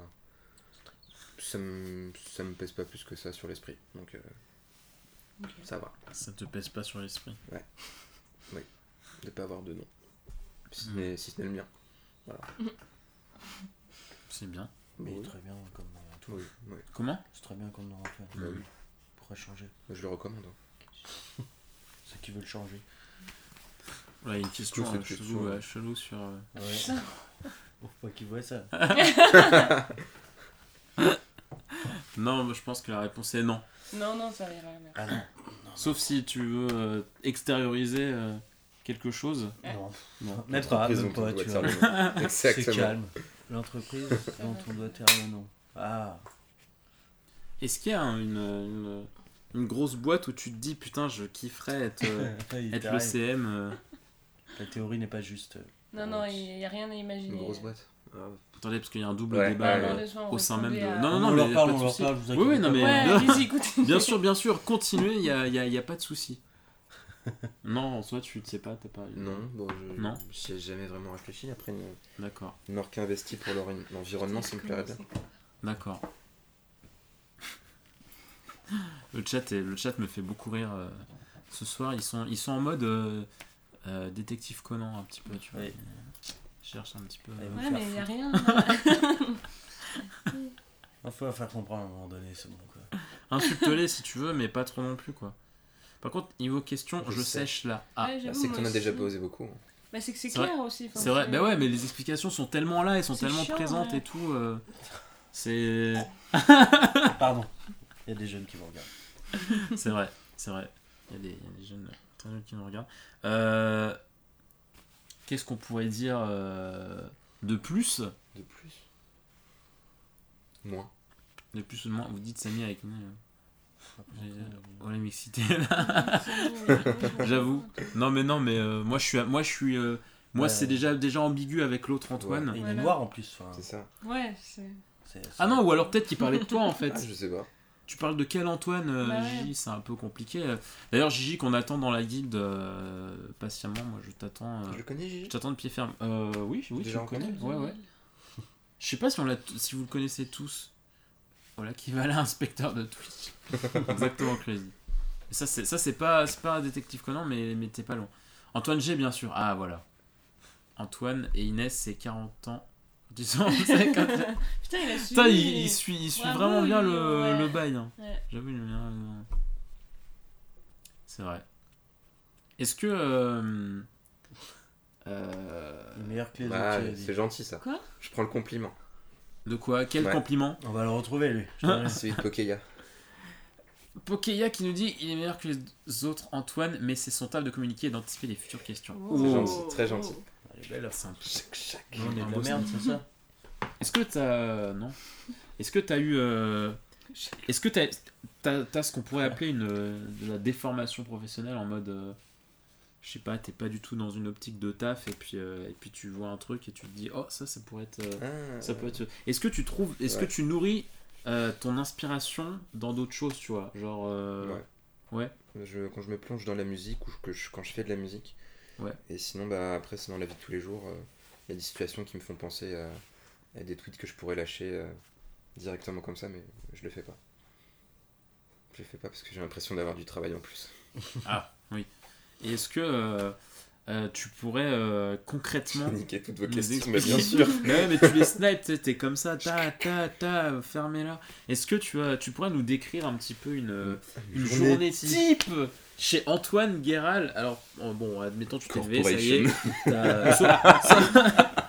Ça me, ça me pèse pas plus que ça sur l'esprit. Donc euh, Ok. ça va, Ça te pèse pas sur l'esprit? de pas avoir de nom. Si ce n'est si ce n'est le mien. C'est bien. Mais Oui. très bien comme nom. Tout. Oui, oui. Comment C'est très bien comme en fait. Bah oui. Pourquoi changer Je le recommande. hein. Ceux qui veulent changer. Ouais, une question euh, question, chelou, euh, chelou sur. euh, Ouais. Pour pas qu'ils voient ça. Non, mais je pense que la réponse est non. Non, non, ça ira. Ah non. Sauf si tu veux euh, extérioriser euh, quelque chose. Non. Non. Même pas, même pas, tu vois. nom. C'est Exactement. calme. L'entreprise dont on doit taire le nom. Ah. Est-ce qu'il y a un- une, une, une grosse boîte où tu te dis putain, je kifferais être, euh, être le. CM euh, La théorie n'est pas juste. Non, non, il n'y a rien à imaginer. Une grosse boîte. Ah, Attendez, parce qu'il y a un double Ouais, débat ouais, euh, ouais. au sein même de. à- Non, non, on non, leur mais parle, pas de on leur parle, vous Oui, oui, non, mais. Bien sûr, bien sûr, continuez, il n'y a, y a- y a pas de souci. non, en soi, tu ne sais pas, t'as pas. Non, bon, je Non. j'y ai jamais vraiment réfléchi. Après, une, D'accord, investie pour leur- l'environnement, ça me plairait bien. d'accord. Le chat, est- le chat me fait beaucoup rire euh, ce soir. Ils sont, ils sont en mode euh, euh, détective Conan, un petit peu, tu vois. Oui. Ils cherchent un petit peu. Ouais, euh, mais il n'y a rien. Il faut faire comprendre à un moment donné, c'est bon quoi. Insulte-les si tu veux, mais pas trop non plus, quoi. Par contre, niveau question, Je sèche là. Ah, Ouais, c'est que t'en as déjà posé beaucoup. Bah, c'est que c'est C'est vrai. clair aussi. enfin, c'est vrai, bah ouais, mais les explications sont tellement là, elles sont tellement chiant, présentes ouais. et tout. euh, c'est. Pardon. Il y a des jeunes qui vous regardent. C'est vrai, c'est vrai. Il y, a des, il y a des jeunes très jeunes qui nous regardent. Euh, Qu'est-ce qu'on pourrait dire euh, de plus? De plus? Moins. De plus ou de moins? Vous dites Samy avec nous. Euh, Oh la mixité. J'avoue. Non mais non mais euh, moi je suis moi je suis euh, moi Ouais. c'est déjà déjà ambigu avec l'autre Antoine. Et il est noir en plus. enfin, C'est ça. Ouais, c'est. c'est- Ah non ou alors peut-être qu'il parlait de toi en fait. Ah, je sais pas. Tu parles de quel Antoine, euh, Bah ouais. Gigi C'est un peu compliqué. D'ailleurs, Gigi, qu'on attend dans la guilde euh, patiemment, moi je t'attends. euh, Je le connais, Gigi je t'attends de pied ferme. Euh, oui, oui, tu le connais. Ouais, ouais. Je sais pas si, on l'a t- si vous le connaissez tous. Voilà, qui va là, inspecteur de Twitch. Exactement, Crazy. Et ça, c'est ça, c'est pas, c'est pas un détective Conan, mais, mais t'es pas loin. Antoine G, bien sûr. Ah, voilà. Antoine et Inès, c'est 40 ans. Disons, c'est quand- Putain, il a su. Putain, il, il suit, il suit Bravo, vraiment bien le, ouais. le bail. hein. Ouais. J'avoue, il est bien. euh, C'est vrai. Est-ce que. euh, euh, Ah, dit. c'est gentil ça. Quoi? Je prends le compliment. De quoi Quel Ouais. compliment On va le retrouver lui. Celui de Pokeya. Pokeya qui nous dit il est meilleur que les autres Antoine, mais c'est son taf de communiquer et d'anticiper les futures questions. Oh. C'est gentil, très gentil. Elle est belle. C'est un peu- Nous, on est de la merde, c'est ça? Est-ce que t'as. Non. Est-ce que t'as eu. euh, Est-ce que t'as, t'as, t'as ce qu'on pourrait appeler une, euh, de la déformation professionnelle en mode. euh, Je sais pas, t'es pas du tout dans une optique de taf et puis, euh, et puis tu vois un truc et tu te dis oh ça, ça pourrait être. euh, Ah, Ça peut être. Est-ce que tu trouves, est-ce Ouais. que tu nourris euh, ton inspiration dans d'autres choses, tu vois, genre. Ouais. Je, quand je me plonge dans la musique ou que je- quand je fais de la musique. Ouais. Et sinon, bah, après, c'est dans la vie de tous les jours. Il y a des situations qui me font penser à, à des tweets que je pourrais lâcher directement comme ça, mais je le fais pas. Je le fais pas parce que j'ai l'impression d'avoir du travail en plus. Et est-ce que euh, euh, tu pourrais euh, concrètement. Niquer toutes vos questions, mais bien sûr. Mais mais tu les snipes, t'es comme ça, ta, ta, ta, fermez-la. Est-ce que tu, as, tu pourrais nous décrire un petit peu une, une journée, type chez Antoine Guéral? Alors, bon, admettons, tu t'es levé, ça y est.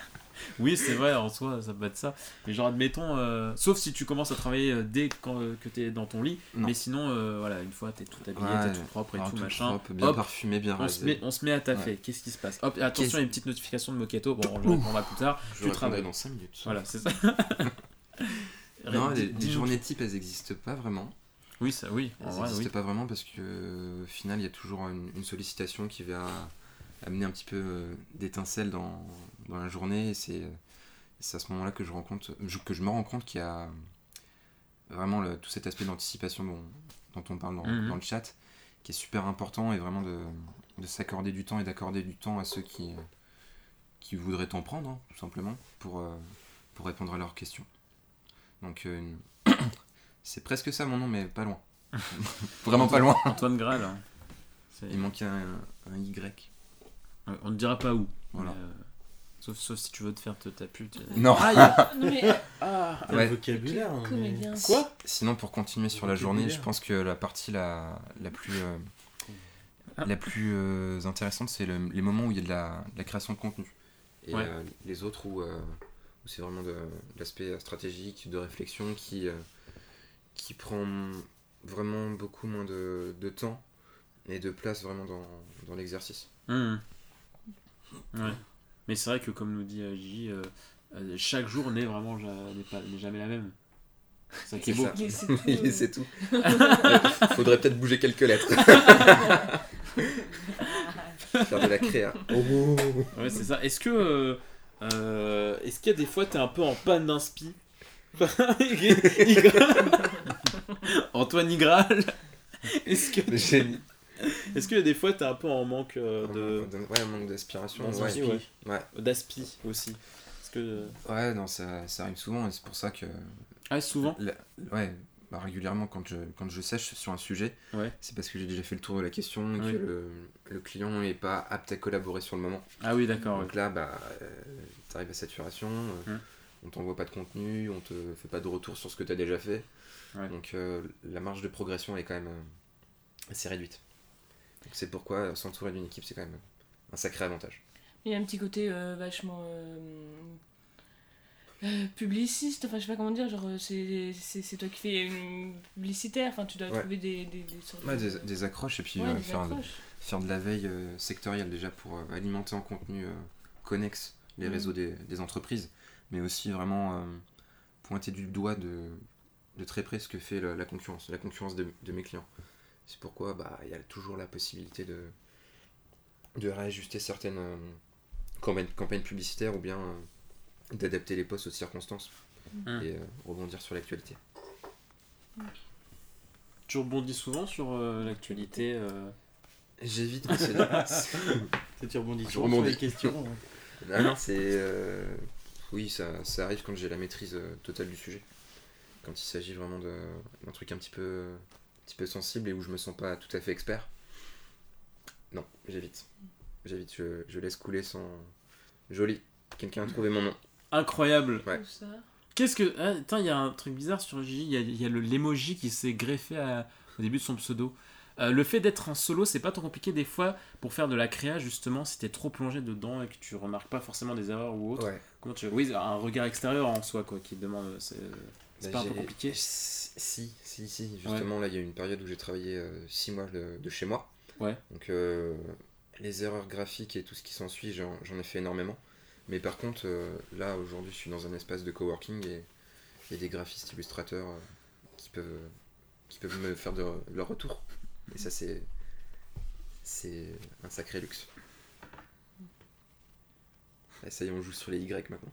oui, c'est vrai, en soi, ça peut être ça. Mais genre, admettons, euh, sauf si tu commences à travailler euh, dès quand, euh, que t'es dans ton lit. Non. Mais sinon, euh, voilà, une fois, t'es tout habillé, Ouais, t'es tout propre et Alors, tout, tout machin. propre, bien Hop, parfumé, bien on se, rasé. met, on se met à taffer. Qu'est-ce qui se passe? Hop, attention, Qu'est-ce- il y a une petite notification de Moketo. Bon, je répondrai plus tard. Je tu répondrai travailles. dans 5 minutes. Voilà, c'est ça. Non, Dis- les, les dis-nous journées types, elles n'existent pas vraiment. Oui, ça, oui. En Elles vrai, n'existent oui. pas vraiment parce que euh, au final, il y a toujours une, une sollicitation qui va amener un petit peu euh, d'étincelles dans, dans la journée. Et c'est à ce moment-là que je, rencontre, que je me rends compte qu'il y a vraiment le- tout cet aspect d'anticipation dont, dont on parle dans, Mhm. dans le chat, qui est super important et vraiment de, de s'accorder du temps et d'accorder du temps à ceux qui, qui voudraient t'en prendre, hein, tout simplement, pour, euh, pour répondre à leurs questions. Donc, euh, c'est presque ça mon nom, mais pas loin. Vraiment pas loin. Antoine Graal. hein. Il manquait un, un Y. On ne dira pas où. Voilà. mais, euh, sauf, sauf si tu veux te faire te ta pute. Non. Ah, il y a- Non, mais ah, Ouais. vocabulaire. hein, mais-. Quoi? Sinon, pour continuer sur la journée, je pense que la partie la, la plus, euh, Ah. la plus euh, intéressante, c'est le- les moments où il y a de la, de la création de contenu. Et Ouais. euh, les autres où, euh, où c'est vraiment de, de l'aspect stratégique, de réflexion qui, euh, qui prend vraiment beaucoup moins de, de temps et de place vraiment dans, dans l'exercice. Hum. Ouais. Mais c'est vrai que, comme nous dit euh, Gigi, euh, euh, chaque jour n'est vraiment n'est pas- n'est jamais la même. C'est ça qui est C'est beau. c'est tout, tout. Faudrait peut-être bouger quelques lettres. Faire de la créa. Oh. Ouais, c'est ça. Est-ce que. euh, Est-ce qu'il y a des fois, t'es un peu en panne d'inspi? Antoine Igral Est-ce que. Génie. Est-ce a des fois, t'es un peu en manque euh, de. Ouais, manque d'aspiration. Ouais. ouais. Ouais. D'aspi aussi. Est-ce que. Ouais, non, ça, ça arrive souvent et c'est pour ça que. Ah, souvent La- ouais, bah, régulièrement quand je, quand je sèche sur un sujet, Ouais. c'est parce que j'ai déjà fait le tour de la question et Oui. que le, le client n'est pas apte à collaborer sur le moment. Ah oui, d'accord. Donc là, bah, euh, t'arrives à saturation, euh, Hum. on t'envoie pas de contenu, on te fait pas de retour sur ce que t'as déjà fait. Donc euh, la marge de progression est quand même euh, assez réduite. C'est pourquoi euh, s'entourer d'une équipe, c'est quand même un sacré avantage. Il y a un petit côté euh, vachement euh, euh, publiciste, enfin je sais pas comment dire, genre c'est toi qui fais une publicitaire, enfin tu dois Ouais. trouver des, des, des sortes Ouais, de- des, des accroches et puis Ouais, euh, faire, de, faire de la veille euh, sectorielle déjà pour euh, alimenter en contenu euh, connexe les Mhm. réseaux des, des entreprises, mais aussi vraiment euh, pointer du doigt de, de très près ce que fait la, la concurrence, la concurrence de, de mes clients. C'est pourquoi bah, il y a toujours la possibilité de, de réajuster certaines euh, campagnes, campagnes publicitaires ou bien euh, d'adapter les posts aux circonstances Mhm. et euh, rebondir sur l'actualité. Tu rebondis souvent sur euh, l'actualité. euh, J'évite, mais c'est tu rebondis Je sur les questions. hein. Ah non, c'est. euh, Oui, ça, ça arrive quand j'ai la maîtrise euh, totale du sujet. Quand il s'agit vraiment de- d'un truc un petit, peu, petit peu sensible et où je me sens pas tout à fait expert. Non, j'évite. J'évite, je, je laisse couler sans. Joli. Quelqu'un a trouvé mon nom. Incroyable. Ouais. Qu'est-ce que. Ah, Attends, il y a un truc bizarre sur Gigi. Il y a, a le l'emoji qui s'est greffé à- au début de son pseudo. Euh, le fait d'être en solo, c'est pas trop compliqué des fois pour faire de la créa, justement, si t'es trop plongé dedans et que tu remarques pas forcément des erreurs ou autre. Ouais. Comment tu... Oui, un regard extérieur en soi, quoi, qui te demande. C'est Bah, pas un peu compliqué Si, si, si. Justement, là, il y a une période où j'ai travaillé 6 mois de, de chez moi. Ouais. Donc, euh, les erreurs graphiques et tout ce qui s'ensuit, j'en j'en ai fait énormément. Mais par contre, euh, là, aujourd'hui, je suis dans un espace de coworking et il y a des graphistes illustrateurs euh, qui, peuvent, qui peuvent me faire de, leur retour. Et ça, c'est. C'est un sacré luxe. Et ça y est, on joue sur les Y maintenant.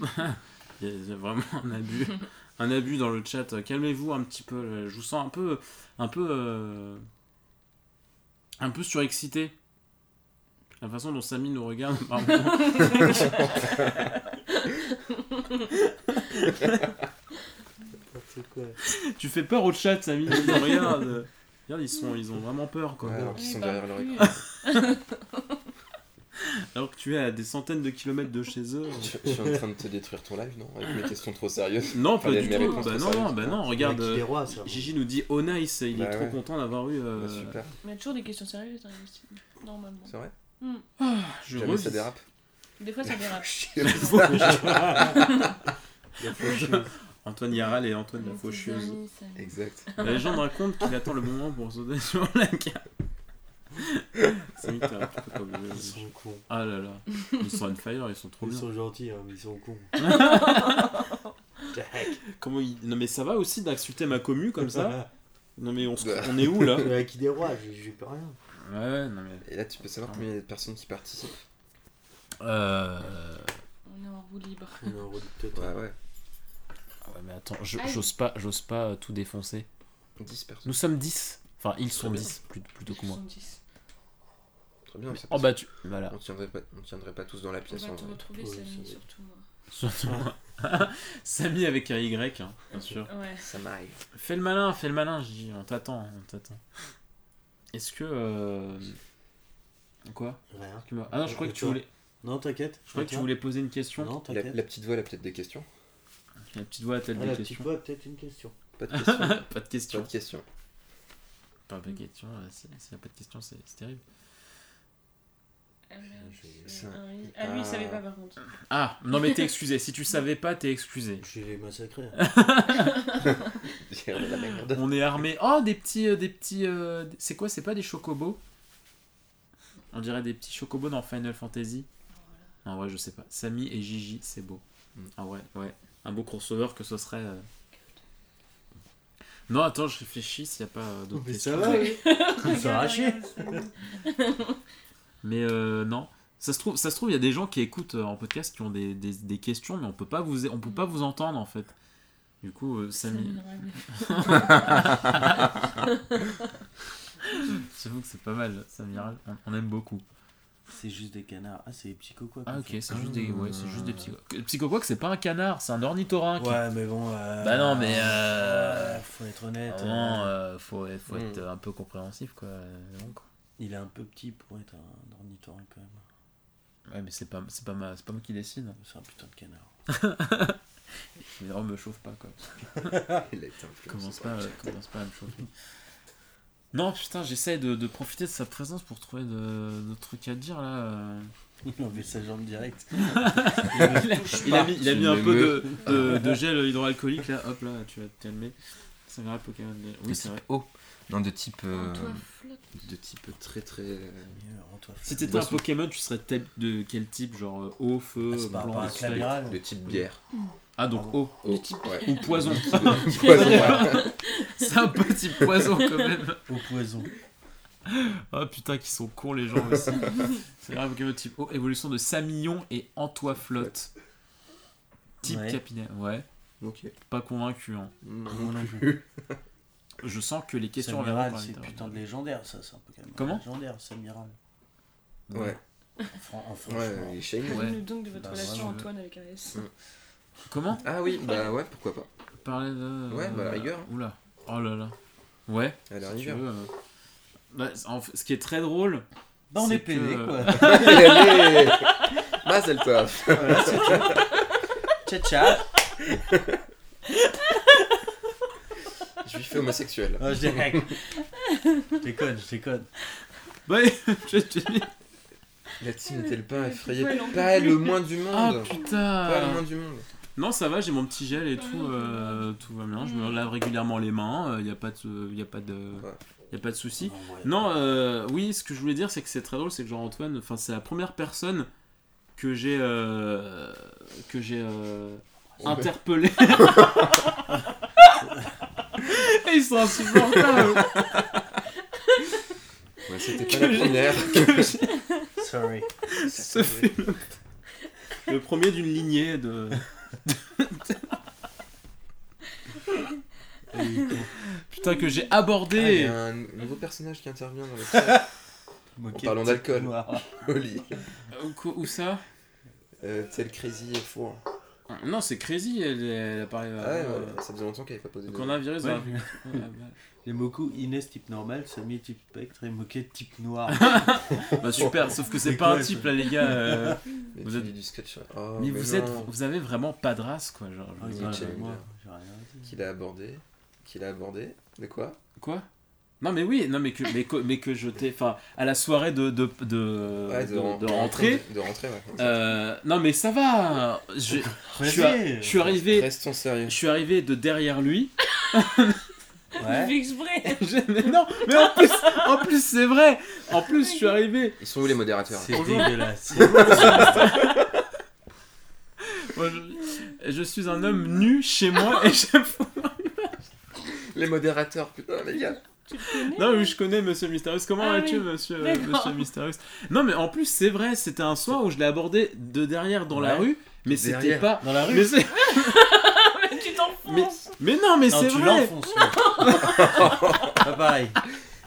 Il y a vraiment un abus, un abus dans le chat. Calmez-vous un petit peu. Je vous sens un peu, un peu, euh, un peu surexcité. La façon dont Samy nous regarde, quoi tu fais peur au chat, Samy. Ils nous regardent. Regarde, ils sont, ils ont vraiment peur, quoi. Ouais, alors qu'ils sont derrière leur écran. Alors que tu es à des centaines de kilomètres de chez eux. Je, je suis en train de te détruire ton live, non Avec mes questions trop sérieuses. Non, pas du tout. Bah trop non, sérieuses. bah non. Regarde, des euh, rois, ça. Gigi nous dit oh nice. Il est Bah trop content d'avoir eu. euh, Bah, super, Il y a toujours des questions sérieuses dans les styles, normalement. c'est vrai Je Jamais revis. ça dérape. Des fois ça dérape. La faucheuse. Antoine Yaral et Antoine la faucheuse. ça- Exact. La légende raconte qu'il attend le moment pour sauter sur la carte. C'est pas oublier. Ils sont cons. Ah là là, ils sont on fire, ils sont trop Ils bien. sont gentils, hein, mais ils sont cons. Comment ils... Non mais ça va aussi d'insulter ma commu comme ça Non mais on, se- Bah. on est où là à qui des rois J'ai j'ai pas rien. Ouais ouais, non mais... Et là, tu peux savoir combien il y a de personnes qui participent Euh... On est en roue libre. On est en route de Ouais, ouais. Ouais mais attends, je- j'ose pas, j'ose pas euh, tout défoncer. 10 personnes. Nous sommes 10. Enfin, ils sont bien. 10 plus- plutôt que moi. 70. Très bien. c'est Oh bah tu... Voilà. On tiendrait pas, on tiendrait pas tous dans la On pièce va en te vrai. retrouver, Samy, c'est- surtout moi. Surtout moi. Samy avec un Y, hein, bien sûr. Ouais. Ça m'arrive. Fais le malin, fais le malin, je dis, on t'attend, on t'attend. Est-ce que... euh, Quoi? Rien. Excuse-moi. Ah non, je crois que tu voulais... Non, t'inquiète. Je crois que tu voulais poser une question. Non, La, t'inquiète. la petite voix, elle a peut-être des questions La petite voix a-t-elle Ah, des la petite questions voix, peut-être une question. Pas de questions Pas de Pas questions. de questions. Pas de questions. euh, S'il n'y a pas de questions, c'est c'est terrible. Ah, ça-. Ah, lui, il savait pas par contre. Ah, non mais t'es excusé. Si tu savais pas, t'es excusé. Je les la merde. On est armé. Oh, des petits... euh, des petits euh, C'est quoi C'est pas des chocobos? On dirait des petits chocobos dans Final Fantasy. En vrai, je sais pas. Samy et Gigi, c'est beau. Mm. Ah ouais, ouais. Un beau crossover que ce serait... euh. Non, attends, je réfléchis s'il n'y a pas d'autres Mais questions. ça va, oui. Mais euh, non. Ça se trouve, ça se trouve, il y a des gens qui écoutent euh, en podcast qui ont des, des, des questions, mais on peut pas vous, on peut pas vous entendre en fait. Du coup, euh, Samy, j'avoue que c'est pas mal. Samiral, on, on aime beaucoup. C'est juste des canards. Ah, c'est psycho quoi. Ah ok, c'est juste des, ouais, c'est juste des psycho. Psychoquack, c'est pas un canard, c'est un ornithorynque. Ouais, mais bon. euh, Bah non, mais, euh, faut être honnête. Euh, euh, faut, faut être un peu compréhensif quoi. Non, quoi. Il est un peu petit pour être un ornithorynque quand même. Ouais, mais c'est pas, c'est pas, ma, c'est pas moi qui décide. C'est un putain de canard. Mais vraiment, me chauffe pas quoi. Il Commence pas, euh, commence pas à me chauffer. Non, putain, j'essaie de, de profiter de sa présence pour trouver de, de trucs à dire là. Il a enlevé sa jambe direct. Il a mis, il a mis Tu un peu de, de, de gel hydroalcoolique là, hop là, tu vas te calmer. C'est vrai, Pokémon. Oui, c'est vrai. eau. Non, de type. euh, de type très très. euh, Si t'étais un Pokémon, tu serais de quel type Genre euh, eau, feu, Ah, blanc, Clamiral. de type bière. Ah, donc eau. Ouais. Ou poison. Poison, ouais. c'est un type poison quand même. Au poison. Oh putain, qui sont cons les gens aussi. c'est grave Pokémon type eau. Évolution de Samillon et Antoiflotte. Type Ouais. capillaire. Ouais, Ok. pas convaincu. Hein. Non, non plus. Je sens que les questions Samiral, c'est putain de légendaire, ça, c'est un peu quand même. Comment Légendaire, Samiral. Ouais. En Ouais, franchement. il est shiny. Ouais. Parlez-nous donc de votre Bah, relation. Antoine avec AS. Mm. Comment Ah oui, bah ouais, pourquoi pas. Parler de. Ouais, bah, à la rigueur. Oula. Oh là là. Ouais. À la si rigueur. veux, euh. Bah, en ce qui est très drôle. Bah, on C'est est pédé, que- quoi. Allez Mazel tov. Ciao, ciao. Juif et homosexuel. Oh, je déconne. Je déconne, je déconne. Ouais, je te dis. La team n'est-elle pas effrayée Ouais, non. Pas le moins du Ah monde Pas le putain moins du monde Non, ça va, j'ai mon petit gel et tout, euh, tout va bien. Je me lave régulièrement les mains, il n'y a pas de, y a pas de, Ouais. y a pas de souci. Non, ouais. Non, euh, oui, ce que je voulais dire, c'est que c'est très drôle, c'est que genre Antoine, enfin c'est la première personne que j'ai, euh, que j'ai euh, interpellé. Et ils sont insupportables. Ouais, c'était pas la première. Sorry. Ce fut le, premier d'une lignée de. Putain que j'ai Ah, il y abordé. a un nouveau personnage qui intervient dans le chat. Moquette parlant d'alcool. noire. Oli. Où, où ça? Euh, tel Crazy et Four. Non, c'est Crazy, elle, elle apparaît. Ah ouais, ouais, ça faisait longtemps qu'elle avait pas posé de. Donc on a un virus Ouais. la- Les Moku, Inès type normal, Samy type spectre et Moquette type noir. Bah super, sauf que c'est pas un type ça là les gars. euh, Mais Vous êtes- du sketch. Oh, mais vous êtes, vous avez vraiment pas de race quoi, genre. Ah, euh, dit. Qu'il a abordé. Qu'il a abordé. De quoi? Quoi? Non mais oui, non mais que, mais que, mais que je t'ai, enfin à la soirée de de de, Ouais, de, de rentrée. De rentrée, ouais. euh, non mais ça va. Je, je suis, je suis arrivé, Restons sérieux. je suis arrivé de derrière lui. Ouais. exprès. Je- mais non, mais en plus, en plus c'est vrai. En plus, je suis arrivé. Ils sont où les modérateurs C'est dégueulasse. Moi, je, je suis un homme nu chez moi et je. Les modérateurs, putain, les gars. Tu le connais Non, mais je connais Monsieur Mystérieux. Comment Ah vas-tu, oui. Monsieur. Monsieur Mystérieux? Non, mais en plus, c'est vrai. C'était un soir où je l'ai abordé de derrière dans la Ouais. rue, mais c'était pas. Dans la rue Mais, c'est- Mais tu t'enfonces. mais non, mais Non, c'est tu vrai. l'enfonces. Pas pareil.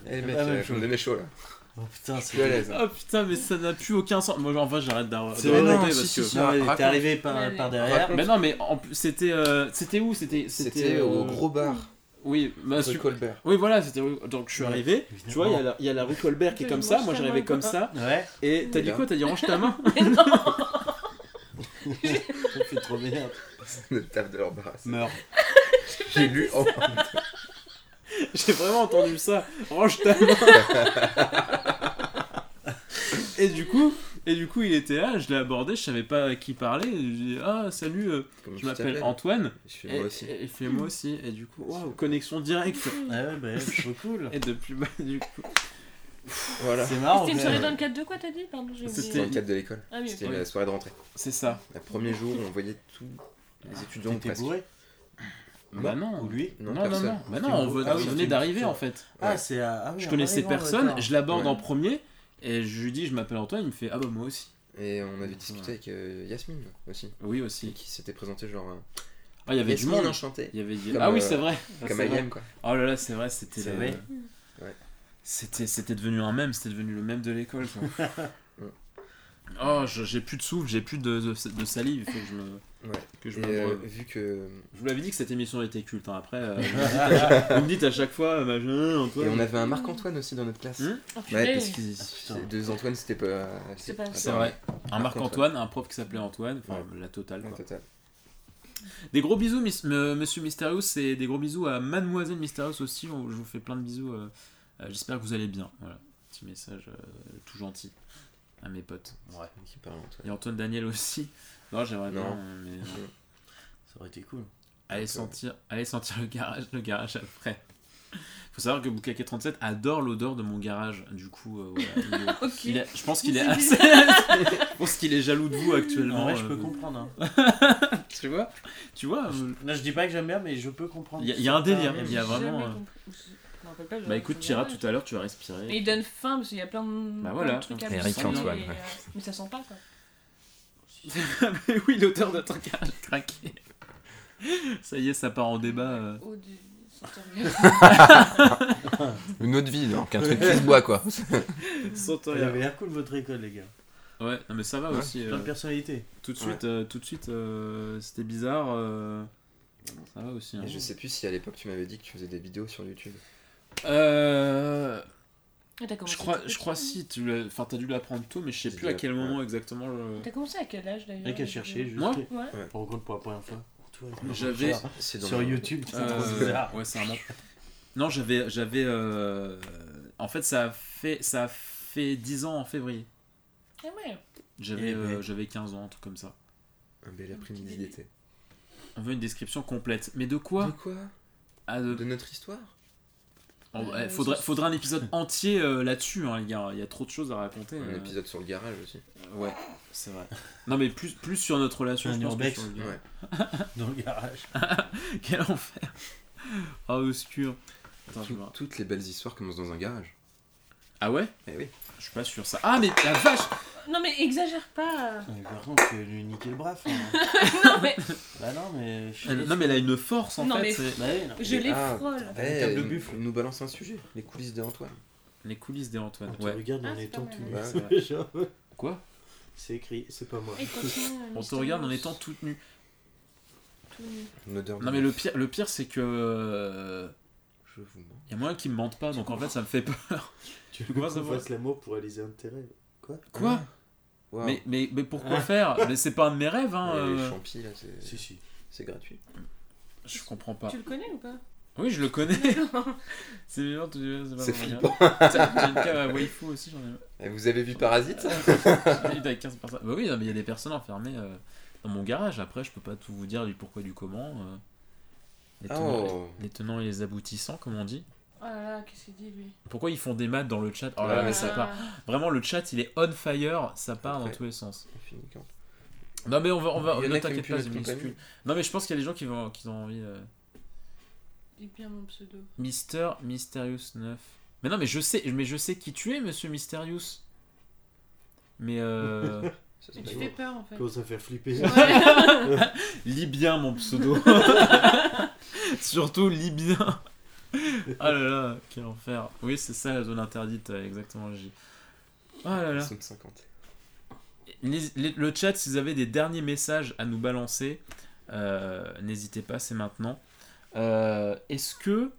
Eh mec, La même euh, on est chaud là. Oh putain, Je suis à c'est. l'aise. Oh putain, mais ça n'a plus aucun sens. Moi, enfin, j'arrête d'avoir. C'est de vrai, non, raconter si, parce si, que- si. Mais Raconte. t'es arrivé par, par derrière. Raconte. Mais non, mais en plus, c'était. euh, c'était où? C'était. C'était au euh, gros bar, Oui, bah, rue Colbert. Oui, voilà, c'était. Donc, je suis Ouais, arrivé. Tu vois, il y, a la- il y a la rue Colbert qui est Je comme ça. Moi, j'arrivais comme ça. Ouais, Et t'as dit quoi T'as dit range ta main Mais non. ça fait trop bien. Le taf de leur bras. Meurs. J'ai lu en J'ai vraiment entendu ça. Range ta main. et du coup, et du coup, il était là. Je l'ai abordé. Je savais pas à qui parler. Je lui ai dit ah salut, euh, je m'appelle Antoine. Je Et, moi aussi. et- et fait moi aussi. Et du coup, connexion directe. Ouais, ouais, bah, c'est trop cool. Et depuis, bah, du coup, Voilà. C'est marrant. C'était une soirée dans le cadre de quoi t'as dit? Pardon, j'ai C'était- Dans oublié. le cadre de l'école. Ah oui, C'était la soirée de rentrée. c'est ça. Le premier jour, on voyait tous les étudiants T'étais bourré? Bah non. Ou lui? Non, Non, non, personne. non. Bah non, on venait, Ah d'arriver en fait. Ah, c'est. à- Ah, oui, Je connaissais personne, je l'aborde Ouais. en premier. Et je lui dis, je m'appelle Antoine, il me fait, ah bah moi aussi. Et on avait discuté avec euh, Yasmine aussi. Oui Et aussi. qui s'était présenté genre. euh, Ah, il y avait du Yasmine monde. enchanté. Il y avait du- Comme, Ah oui, euh, c'est vrai. Ah, Comme. IM quoi. Oh là là, c'est vrai, c'était. C'est le- vrai Ouais. C'était, c'était devenu un mème, c'était devenu le mème de l'école. oh, j'ai plus de souffle, j'ai plus de, de, de salive. Il faut que je me. Ouais. Que je, euh, vu que. je vous l'avais dit que cette émission était culte. hein. Après, euh, vous, me dites à chaque, fois, euh, Antoine. Et on avait un Marc-Antoine aussi dans notre classe. Hmm Oh, Ouais, parce que Ah, deux Antoine, c'était pas. C'est pas- C'est vrai. Un Marc-Antoine. Un prof qui s'appelait Antoine, enfin la totale. En Quoi. total. Des gros bisous, Monsieur Mysterious, et des gros bisous à Mademoiselle Mysterious aussi. Je vous fais plein de bisous. J'espère que vous allez bien. Voilà, petit message tout gentil à mes potes. Ouais. Qui parle Antoine. Et Antoine Daniel aussi. Non, j'aimerais Non. bien, mais euh, Ça aurait été cool. allez sentir, allez sentir le garage, le garage après. Faut savoir que Boukake 37 adore l'odeur de mon garage. Du coup, euh, voilà, il il je pense qu'il est assez. je pense qu'il est jaloux de vous actuellement. En vrai, je euh, peux comprendre. hein. Tu vois, tu vois. euh, Non, je dis pas que j'aime bien, mais je peux comprendre. Il y a- il y a un délire, il y a vraiment, euh. Je rappelle pas, Bah écoute, fait Tira, garage. tout à l'heure, tu vas respirer. Et il donne faim parce qu'il y a plein de, Bah plein voilà. de trucs à Eric Antoine, ouais. euh, mais ça sent pas quoi. Mais oui, l'auteur de ton garage craqué. Ça y est, ça part en débat. euh. Au du- Une autre vie, donc un truc qui se boit quoi. Il avait l'air cool votre école, les gars. Ouais, non, mais ça va Ouais, aussi. Plein euh, de personnalités. tout de suite, euh, tout de suite, euh, c'était bizarre. euh, ça va aussi. hein. Et je sais plus si à l'époque tu m'avais dit que tu faisais des vidéos sur YouTube. Euh, Ah, t'as je crois, je crois petit. si. Tu l'as, enfin, t'as dû l'apprendre tôt, mais je sais plus à quel moment exactement. je- T'as commencé à quel âge d'ailleurs Rien qu'à chercher, juste. Moi On Ouais. rencontre pour la première fois. J'avais- C'est dans Sur le- YouTube, c'est Euh, bizarre. ouais, c'est un nom. Non, j'avais, j'avais. euh, En fait, ça a fait, ça a fait 10 ans en février. Ah ouais. J'avais, Eh euh, j'avais 15 ans, un truc comme ça. Un bel après-midi d'été. On veut une description complète. Mais de De quoi quoi? Ah, de- De notre histoire? Oh, Euh, ouais, ça- faudrait un épisode entier euh, là-dessus, hein, les gars. Il y a trop de choses à raconter. Un euh. épisode sur le garage aussi. Ouais, c'est vrai. Non, mais plus, plus sur notre relation. Un je pense, que urbex. sur le- Ouais. Dans le garage. Quel enfer. Ah, obscur. Attends, Tout- toutes les belles histoires commencent dans un garage. Ah ouais? Eh oui. Je suis pas sûr ça. Ah, mais la vache Non mais exagère pas. Mais par contre, tu lui niquer le bras, non mais Bah non, mais. je- Elle- Non, mais elle a une force en Non, fait. mais- c'est- Bah oui, non. je les Ah, frôle. Eh, table de nous- buffle. nous balance un sujet. Les coulisses de Antoine. Les coulisses des Antoine. On te Ouais. regarde Ah, en c'est étant pas tout mal. nu. Genre- Quoi? C'est écrit, c'est pas moi. Et continue, On te regarde en étant toute nue. Tout nu. Une odeur de Non, mais le pire, le pire c'est que. euh, Je vous mens. Y a moyen qu'ils me mentent pas, donc en fait ça me fait peur. Tu veux qu'on fasse l'amour pour Alizé Intérêt Quoi? Quoi? Waouh. mais, mais, mais pourquoi faire? Mais c'est pas un de mes rêves, hein. Euh, champis là, c'est Si, si. c'est gratuit. Je comprends pas. Tu le connais ou pas? Oui, je le connais. c'est bien, tu c'est pas C'est vrai. flippant. J'ai une cave à waifu aussi, j'en ai. Et Vous avez vu Parasite? J'ai eu avec 15 personnes. Bah oui, non, mais il y a des personnes enfermées euh, dans mon garage. Après, je peux pas tout vous dire du pourquoi du comment. euh, les, tenants, Oh. les tenants et les aboutissants, comme on dit. Qu'est-ce qu'il dit lui? Pourquoi ils font des maths dans le chat Oh là mais ça part? Vraiment, le chat, il est on fire. Ça part dans Après. tous les sens. Non, mais on va. On va Il ne t'inquiète pas, compagnie. Non, mais je pense qu'il y a des gens qui, vont, qui ont envie. euh, Dis bien mon pseudo. Mister Mysterious 9. Mais non, mais je sais, mais je sais qui tu es, monsieur Mysterious. Mais euh. Ça, Mais tu fais peur en fait. Commence à faire flipper. Ouais. lis bien mon pseudo. Surtout lis bien. Ah là là, quel enfer. Oui, c'est ça la zone interdite, euh, exactement, J. Ah là là. Zone 50. Les- les- le chat, si vous avez des derniers messages à nous balancer, euh, n'hésitez pas, c'est maintenant. Euh, Est-ce que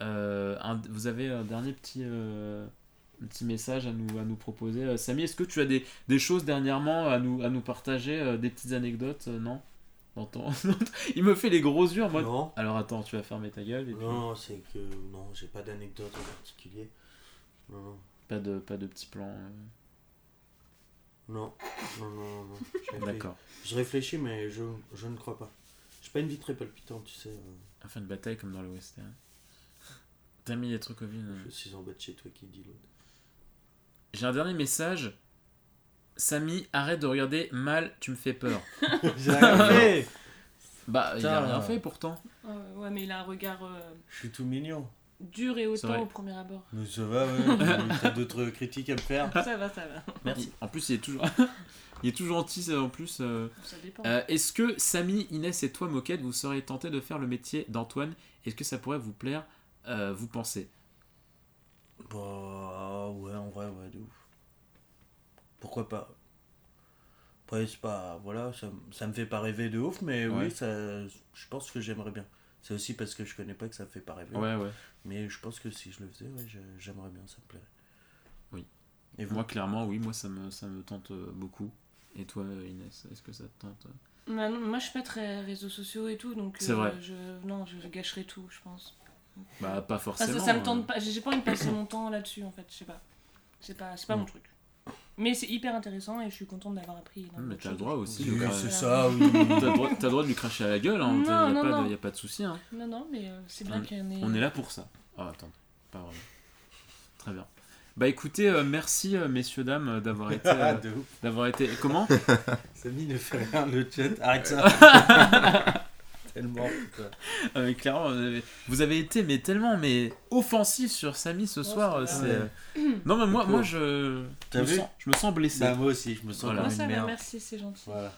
euh, un- vous avez un dernier petit, un petit message à nous, à nous proposer Samy, est-ce que tu as des, des choses dernièrement à nous, à nous partager Des petites anecdotes Non? Dans ton- Il me fait les gros yeux en mode. Non, Alors attends, tu vas fermer ta gueule et puis non, c'est que. Non, j'ai pas d'anecdote en particulier. Non, non. pas de, pas de petits plans. euh, Non, non, non, non. D'accord. Je réfléchis, mais je, je ne crois pas. J'ai pas une vie très palpitante, tu sais. euh, Enfin, une bataille comme dans le western. T'as mis des trucs au vide. euh. Je suis en bas de chez toi qui dit l'autre. J'ai un dernier message. Samy, arrête de regarder mal, tu me fais peur. J'ai rien fait Bah, il a Putain. rien fait pourtant. Ah ouais, mais il a un regard. euh, Je suis tout mignon. dur et C'est autant au premier abord. Mais ça va, ouais. T'as d'autres critiques à me faire Ça va, ça va. Merci. En plus, il est toujours, il est toujours gentil. c'est- En plus, euh, Ça dépend. euh, est-ce que Samy, Inès et toi, Moquette, vous seriez tenté de faire le métier d'Antoine? Est-ce que ça pourrait vous plaire euh, Vous pensez Bah ouais, en vrai, ouais, de ouf. Pourquoi pas Après, c'est pas. Voilà, ça, ça me fait pas rêver de ouf, mais Ouais. oui, ça, je pense que j'aimerais bien. C'est aussi parce que je connais pas que ça me fait pas rêver. Ouais, ouais. Mais je pense que si je le faisais, ouais, j'aimerais bien, ça me plairait. Oui. Et vous Moi, clairement, oui, moi, ça me, ça me tente euh, beaucoup. Et toi, Inès, est-ce que ça te tente euh? Bah non, moi, je suis pas très réseaux sociaux et tout, donc C'est euh, vrai. je, non, je gâcherais tout, je pense. Bah, pas Enfin, forcément. ça, ça me tente pas. J'ai pas envie de passer mon temps là-dessus, en fait. Je sais pas. C'est pas, c'est pas mon truc. Mais c'est hyper intéressant et je suis contente d'avoir appris. Mais t'as le droit aussi. Oui, de- c'est euh, ça, oui. T'as le, droit, droit de lui cracher à la gueule, hein. Non, non, pas non. De, y a pas de souci. Hein. Non, non, mais euh, c'est bien qu'il y en ait. On est là pour ça. Ah, attends, pas vraiment. Très bien. Bah écoutez, euh, merci euh, messieurs, dames, euh, d'avoir été. Ah, euh, d'avoir été. Comment? Samy ne fait rien, le chat. Arrête ça. Tellement. Ah, mais Clairement, vous avez, vous avez été mais tellement mais offensif sur Samy ce soir. euh. Non, mais moi, moi pauvre. je. Je, me vu sens, je me sens blessé. Bah, moi aussi, je me sens Voilà. Comme ça une merde. merci, c'est gentil. Voilà.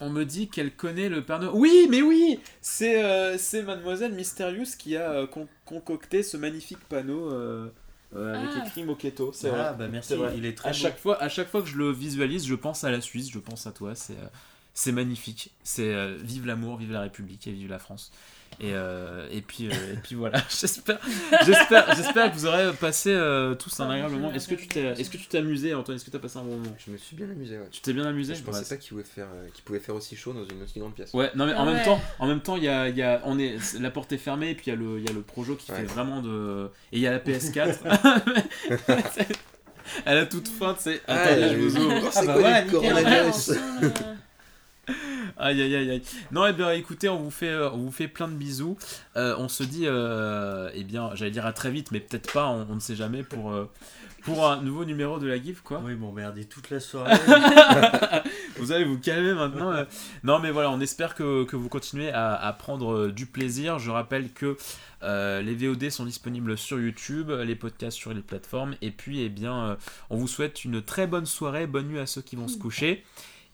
On me dit qu'elle connaît le Père Noël. Oui, mais oui C'est euh, c'est Mademoiselle Mysterious qui a euh, con- concocté ce magnifique panneau euh, euh, avec Ah. écrit Moquetto. C'est Ah, vrai. bah merci, vrai. il est très À beau. chaque, fois, à chaque fois que je le visualise, je pense à la Suisse, je pense à toi. C'est euh, c'est magnifique. C'est euh, vive l'amour, vive la République et vive la France. Et, euh, et, puis, euh, et puis voilà, j'espère j'espère j'espère que vous aurez passé euh, tous un Ah, agréable moment. Est-ce que tu t'es est-ce que tu t'es amusé, Antoine? Est-ce que tu as passé un bon moment? Je me suis bien amusé, ouais. Tu t'es bien amusé? Je pensais Ouais, pas qu'il pouvait, faire, euh, qu'il pouvait faire aussi chaud dans une aussi grande pièce. Ouais, non mais Ah en même temps, en même temps, il y a, il y a, on est, la porte est fermée et puis il y a le, il y a le Projo qui Ouais. fait vraiment de, et il y a la PS4. Elle a toute feinte, c'est. Attendez, je vous ouvre. Ah, bah voilà, nickel. Ouais, coronavirus Aïe aïe aïe aïe. Non, et bien écoutez, on vous fait, euh, on vous fait plein de bisous. Euh, on se dit, euh, eh bien, j'allais dire à très vite, mais peut-être pas, on, on ne sait jamais pour, euh, pour un nouveau numéro de la GIF quoi. Oui, bon, merde, toute la soirée. Vous allez vous calmer maintenant. Non, mais voilà, on espère que, que vous continuez à, à prendre du plaisir. Je rappelle que euh, les VOD sont disponibles sur YouTube, les podcasts sur les plateformes. Et puis, eh bien, on vous souhaite une très bonne soirée. Bonne nuit à ceux qui vont se coucher.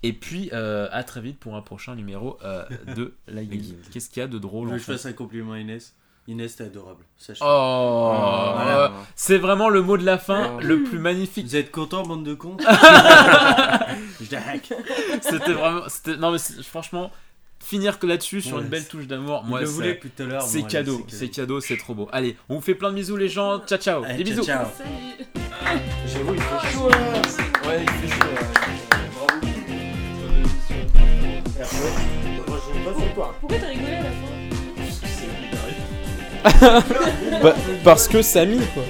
Et puis, euh, à très vite pour un prochain numéro euh, de la. Geek. Qu'est-ce qu'il y a de drôle Je en veux que je fait fasse un compliment à Inès. Inès, t'es adorable. Sache Oh, Voilà. euh, C'est vraiment le mot de la fin, Oh. le plus magnifique. Vous êtes contents, bande de cons Je hack. C'était vraiment. Non, mais franchement, finir que là-dessus sur une belle touche d'amour, moi, le c'est- cadeau, c'est cadeau, c'est trop beau. Allez, on vous fait plein de bisous les gens. Ciao ciao. Allez, Des ciao, bisous. ciao. Salut J'avoue, il fait chaud là. Ouais, il fait chaud. Pourquoi t'as rigolé à la fin? Parce que Samy quoi.